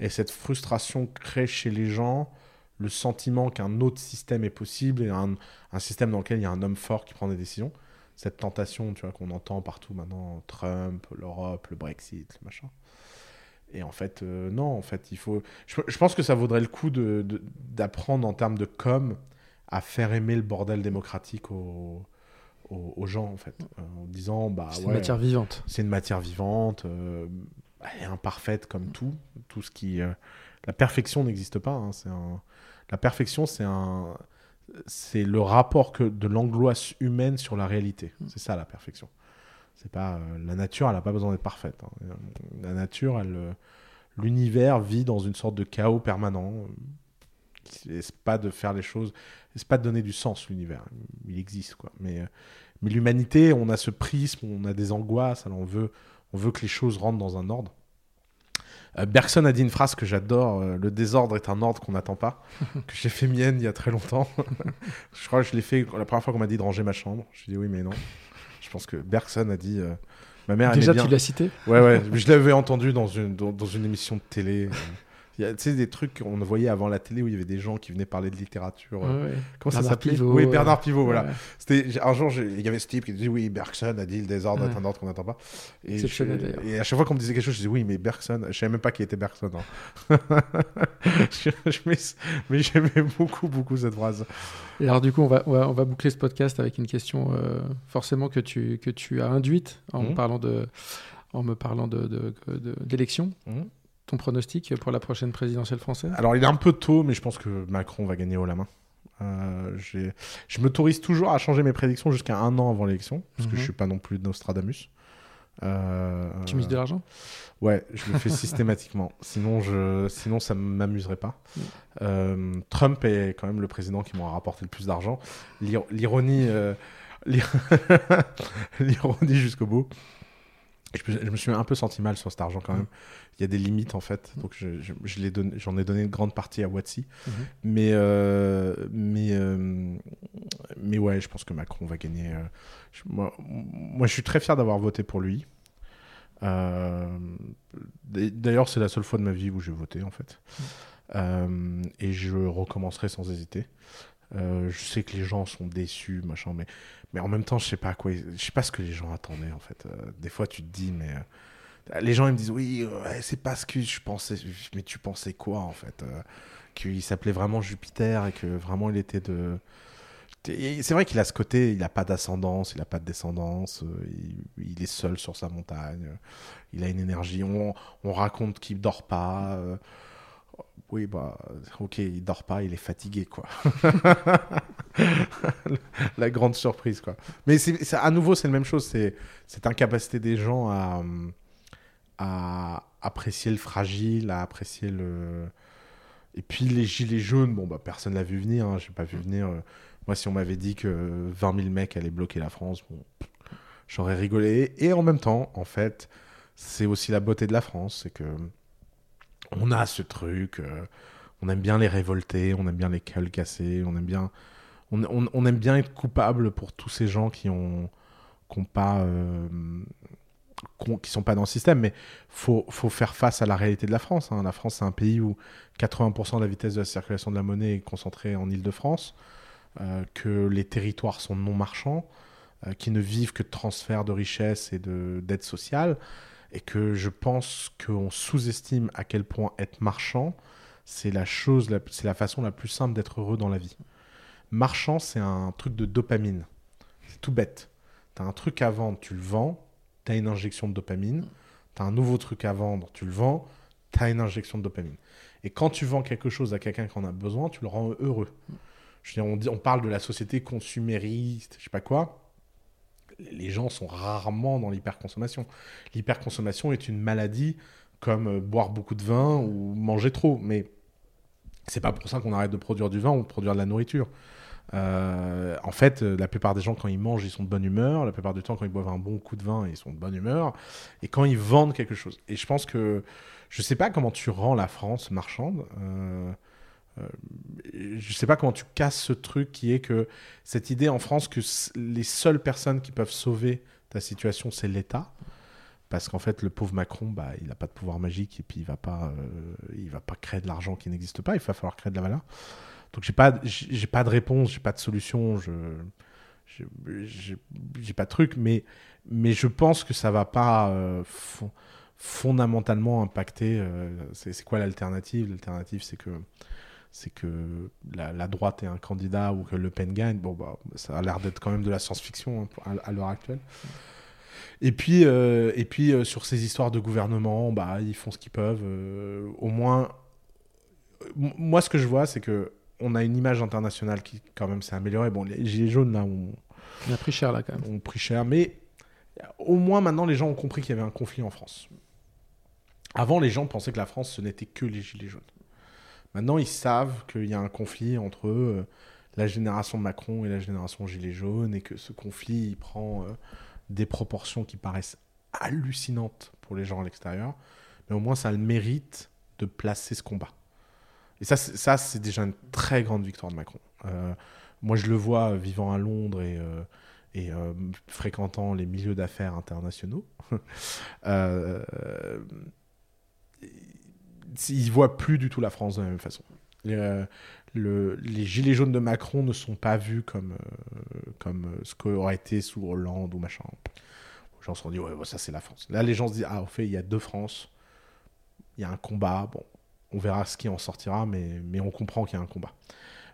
Et cette frustration crée chez les gens le sentiment qu'un autre système est possible et un, un système dans lequel il y a un homme fort qui prend des décisions. Cette tentation, tu vois, qu'on entend partout maintenant, Trump, l'Europe, le Brexit, le machin. Et en fait, euh, non, en fait, il faut. Je, je pense que ça vaudrait le coup de- de- d'apprendre en termes de com à faire aimer le bordel démocratique aux, aux, aux gens, en fait, Euh, en disant, bah C'est ouais, une matière vivante. c'est une matière vivante, euh, elle est imparfaite comme tout, tout ce qui. euh, la perfection n'existe pas. hein, c'est un, la perfection, c'est un, c'est le rapport que de l'angoisse humaine sur la réalité. C'est ça la perfection. C'est pas euh, la nature, elle a pas besoin d'être parfaite. hein. La nature, elle, euh, l'univers vit dans une sorte de chaos permanent. C'est pas de faire les choses, c'est pas de donner du sens l'univers. Il existe quoi. Mais mais l'humanité, on a ce prisme, on a des angoisses, alors on veut, on veut que les choses rentrent dans un ordre. Euh, Bergson a dit une phrase que j'adore euh, le désordre est un ordre qu'on n'attend pas, [LAUGHS] que j'ai fait mienne il y a très longtemps. [LAUGHS] je crois que je l'ai fait la première fois qu'on m'a dit de ranger ma chambre. Je dit oui, mais non. Je pense que Bergson a dit. euh, ma mère Déjà, aimait tu bien. l'as cité Ouais, ouais, je l'avais entendu dans une, dans, dans une émission de télé. [LAUGHS] Il y a, tu sais, des trucs qu'on voyait avant la télé où il y avait des gens qui venaient parler de littérature. euh, Ouais, ouais. Comment ça Bernard s'appelait Pivot, Oui, Bernard Pivot, voilà. C'était un jour, il y avait ce type qui disait oui, Bergson a dit le désordre est un ordre qu'on n'attend pas. Et, je- d'ailleurs. et à chaque fois qu'on me disait quelque chose, je disais oui, mais Bergson, je savais même pas qui était Bergson. hein. [LAUGHS] Je- je- mais mais j'aimais beaucoup, beaucoup cette phrase. Et alors du coup, on va, on va, on va boucler ce podcast avec une question euh, forcément que tu, que tu as induite en, Mhm. parlant de, en me parlant de, de, de- d'élection. Mhm. Ton pronostic pour la prochaine présidentielle française? Alors, il est un peu tôt, mais je pense que Macron va gagner haut la main. Euh, je m'autorise toujours à changer mes prédictions jusqu'à un an avant l'élection, parce que Mhm. je suis pas non plus Nostradamus. Euh, Tu mises de l'argent? Ouais, je le fais systématiquement. [LAUGHS] Sinon, je, sinon ça m'amuserait pas. Mm. Euh, Trump est quand même le président qui m'aura rapporté le plus d'argent. L'ir- L'ironie, euh, l'ir- [LAUGHS] l'ironie jusqu'au bout. Je, me- je me suis un peu senti mal sur cet argent quand même. Il y a des limites en fait. Donc je, je- je l'ai donné- j'en ai donné une grande partie à Watsi. Mhm. Mais, euh, mais, euh, mais ouais, je pense que Macron va gagner. euh, moi, moi, je suis très fier d'avoir voté pour lui. D'ailleurs, c'est la seule fois de ma vie où j'ai voté, en fait. Euh, et je recommencerai sans hésiter. Euh, je sais que les gens sont déçus, machin, mais, mais en même temps, je sais pas quoi, je sais pas ce que les gens attendaient, en fait. Euh, des fois, tu te dis, mais euh, les gens ils me disent, oui, c'est pas ce que je pensais, mais tu pensais quoi, en fait Qu'il s'appelait vraiment Jupiter et que vraiment il était de. C'est vrai qu'il a ce côté, il n'a pas d'ascendance, il n'a pas de descendance, il, est seul sur sa montagne, il a une énergie. On, on raconte qu'il dort pas. Oui, bah, ok, il dort pas, il est fatigué, quoi. [LAUGHS] La grande surprise, quoi. Mais c'est, à nouveau, c'est la même chose. C'est cette incapacité des gens à, à apprécier le fragile, à apprécier le. Et puis les gilets jaunes, bon, bah, personne l'a vu venir. Hein, J'ai pas vu venir. euh, Moi, si on m'avait dit que 20 000 mecs allaient bloquer la France, bon, j'aurais rigolé. Et en même temps, en fait, c'est aussi la beauté de la France, c'est que on a ce truc. euh, on aime bien les révolter, on aime bien les gueules casser, on aime bien, on, aime bien être coupable pour tous ces gens qui ont, qui ont pas, euh, qui ont- qui sont pas dans le système. Mais faut, faut faire face à la réalité de la France. hein. La France, c'est un pays où 80% de la vitesse de la circulation de la monnaie est concentrée en Île-de-France, euh, que les territoires sont non marchands, qui ne vivent que de transferts de richesses et de d'aide sociale, et que je pense qu'on sous-estime à quel point être marchand, c'est la chose, c'est la façon la plus simple d'être heureux dans la vie. Marchand, c'est un truc de dopamine. C'est tout bête. Tu as un truc à vendre, tu le vends, tu as une injection de dopamine. Tu as un nouveau truc à vendre, tu le vends, tu as une injection de dopamine. Et quand tu vends quelque chose à quelqu'un qui en a besoin, tu le rends heureux. Je veux dire, on, on parle de la société consumériste, je sais pas quoi. Les gens sont rarement dans l'hyperconsommation. L'hyperconsommation est une maladie comme euh, boire beaucoup de vin ou manger trop. Mais C'est pas pour ça qu'on arrête de produire du vin ou de produire de la nourriture. Euh, en fait, euh, la plupart des gens, quand ils mangent, ils sont de bonne humeur. La plupart du temps, quand ils boivent un bon coup de vin, ils sont de bonne humeur. Et quand ils vendent quelque chose. Et je pense que. Je sais pas comment tu rends la France marchande. Je sais pas comment tu casses ce truc qui est que cette idée en France que les seules personnes qui peuvent sauver ta situation, c'est l'État. Parce qu'en fait, le pauvre Macron, bah, il n'a pas de pouvoir magique et puis il va pas, euh, va pas créer de l'argent qui n'existe pas. Il va falloir créer de la valeur. Donc j'ai pas, pas de réponse, j'ai pas de solution, je, j'ai- pas de truc, mais, mais je pense que ça va pas euh, fon- fondamentalement impacter. euh, c'est quoi l'alternative? L'alternative, c'est que c'est que la, la droite ait un candidat ou que Le Pen gagne. Bon, bah, ça a l'air d'être quand même de la science-fiction hein, à, à l'heure actuelle. Et puis, euh, et puis euh, sur ces histoires de gouvernement, bah, ils font ce qu'ils peuvent. euh, au moins, moi, ce que je vois, c'est que on a une image internationale qui, quand même, s'est améliorée. Bon, les gilets jaunes, là, ont, On a pris cher là quand même. ont pris cher, mais au moins maintenant, les gens ont compris qu'il y avait un conflit en France. Avant, les gens pensaient que la France, ce n'était que les gilets jaunes. Maintenant, ils savent qu'il y a un conflit entre euh, la génération Macron et la génération gilets jaunes, et que ce conflit, prend euh, des proportions qui paraissent hallucinantes pour les gens à l'extérieur, mais au moins, ça a le mérite de placer ce combat. Et ça, c'est- déjà une très grande victoire de Macron. Euh, moi, je le vois vivant à Londres et, et euh, fréquentant les milieux d'affaires internationaux. [LAUGHS] ils voient plus du tout la France de la même façon. Les, euh, le- les gilets jaunes de Macron ne sont pas vus comme, euh, comme euh, ce qu'aurait été sous Hollande ou machin. Les gens se sont dit, ouais, ça c'est la France. Là, les gens se disent, ah, au fait, il y a deux France, il y a un combat, bon, on verra ce qui en sortira, mais, mais on comprend qu'il y a un combat.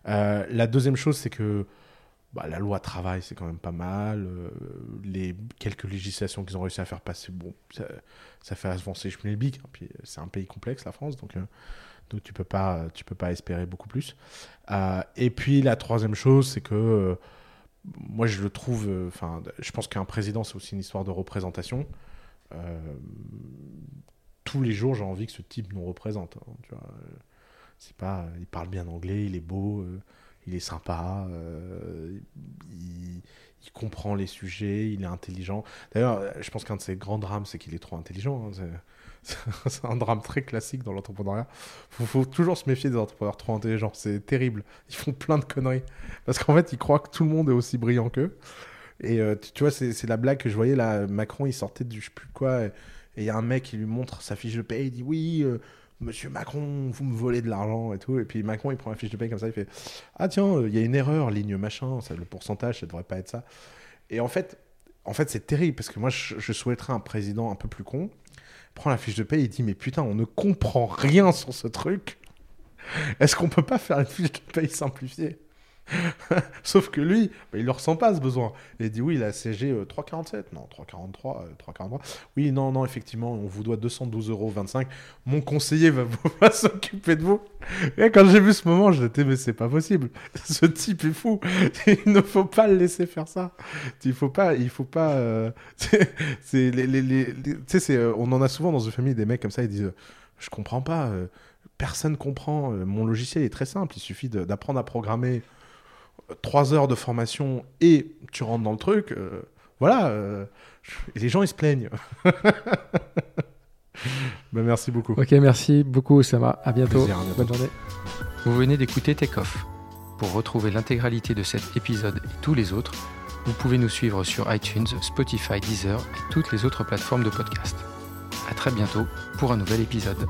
La deuxième chose, c'est que bah, la loi travail, c'est quand même pas mal. euh, les quelques législations qu'ils ont réussi à faire passer, bon, ça, fait avancer schmilblick. hein, puis euh, c'est un pays complexe, la France, donc, euh, donc tu peux peux pas espérer beaucoup plus. Et puis la troisième chose, c'est que moi je le trouve, enfin, je pense qu'un président c'est aussi une histoire de représentation. Tous les jours, j'ai envie que ce type nous représente. hein, tu vois. Pas, il parle bien anglais, il est beau, il est sympa, euh, il, comprend les sujets, il est intelligent. D'ailleurs, je pense qu'un de ses grands drames, c'est qu'il est trop intelligent. hein, c'est- [LAUGHS] un drame très classique dans l'entrepreneuriat. Il faut, toujours se méfier des entrepreneurs trop intelligents. C'est terrible. Ils font plein de conneries. Parce qu'en fait, ils croient que tout le monde est aussi brillant qu'eux. Et euh, tu, vois, c'est la blague que je voyais là. Macron, il sortait du je sais plus quoi. Et il y a un mec qui lui montre sa fiche de paye. Il dit Oui, euh, monsieur Macron, vous me volez de l'argent et tout. Et puis Macron, il prend la fiche de paye comme ça. Il fait Ah, tiens, euh, il y a une erreur, ligne machin. Le pourcentage, ça devrait pas être ça. Et en fait, en fait c'est terrible parce que moi, je, souhaiterais un président un peu plus con. Prend la fiche de paye, il dit Mais putain, on ne comprend rien sur ce truc. Est-ce qu'on peut pas faire une fiche de paye simplifiée? [LAUGHS] Sauf que lui, bah, il ne ressent pas ce besoin. Il dit oui, la CG euh, 3,47. Non, 3,43. euh, 3,43. Oui, non, non, effectivement, on vous doit 212,25 euros. Mon conseiller va, [LAUGHS] va s'occuper de vous. Et quand j'ai vu ce moment, j'étais, mais c'est pas possible. [LAUGHS] Ce type est fou. Il ne faut pas le laisser faire ça. Il faut pas, il faut pas. euh, c'est, euh, on en a souvent dans une famille des mecs comme ça. Ils disent, euh, je comprends pas. euh, personne comprend. Mon logiciel est très simple. Il suffit d'apprendre à programmer trois heures de formation et tu rentres dans le truc, euh, voilà. euh, les gens, ils se plaignent. [LAUGHS] Ben, merci beaucoup. Ok, merci beaucoup Oussama. À bientôt. Plaisir, à bientôt. Bonne journée. Vous venez d'écouter Take Off. Pour retrouver l'intégralité de cet épisode et tous les autres, vous pouvez nous suivre sur iTunes, Spotify, Deezer et toutes les autres plateformes de podcast. À très bientôt pour un nouvel épisode.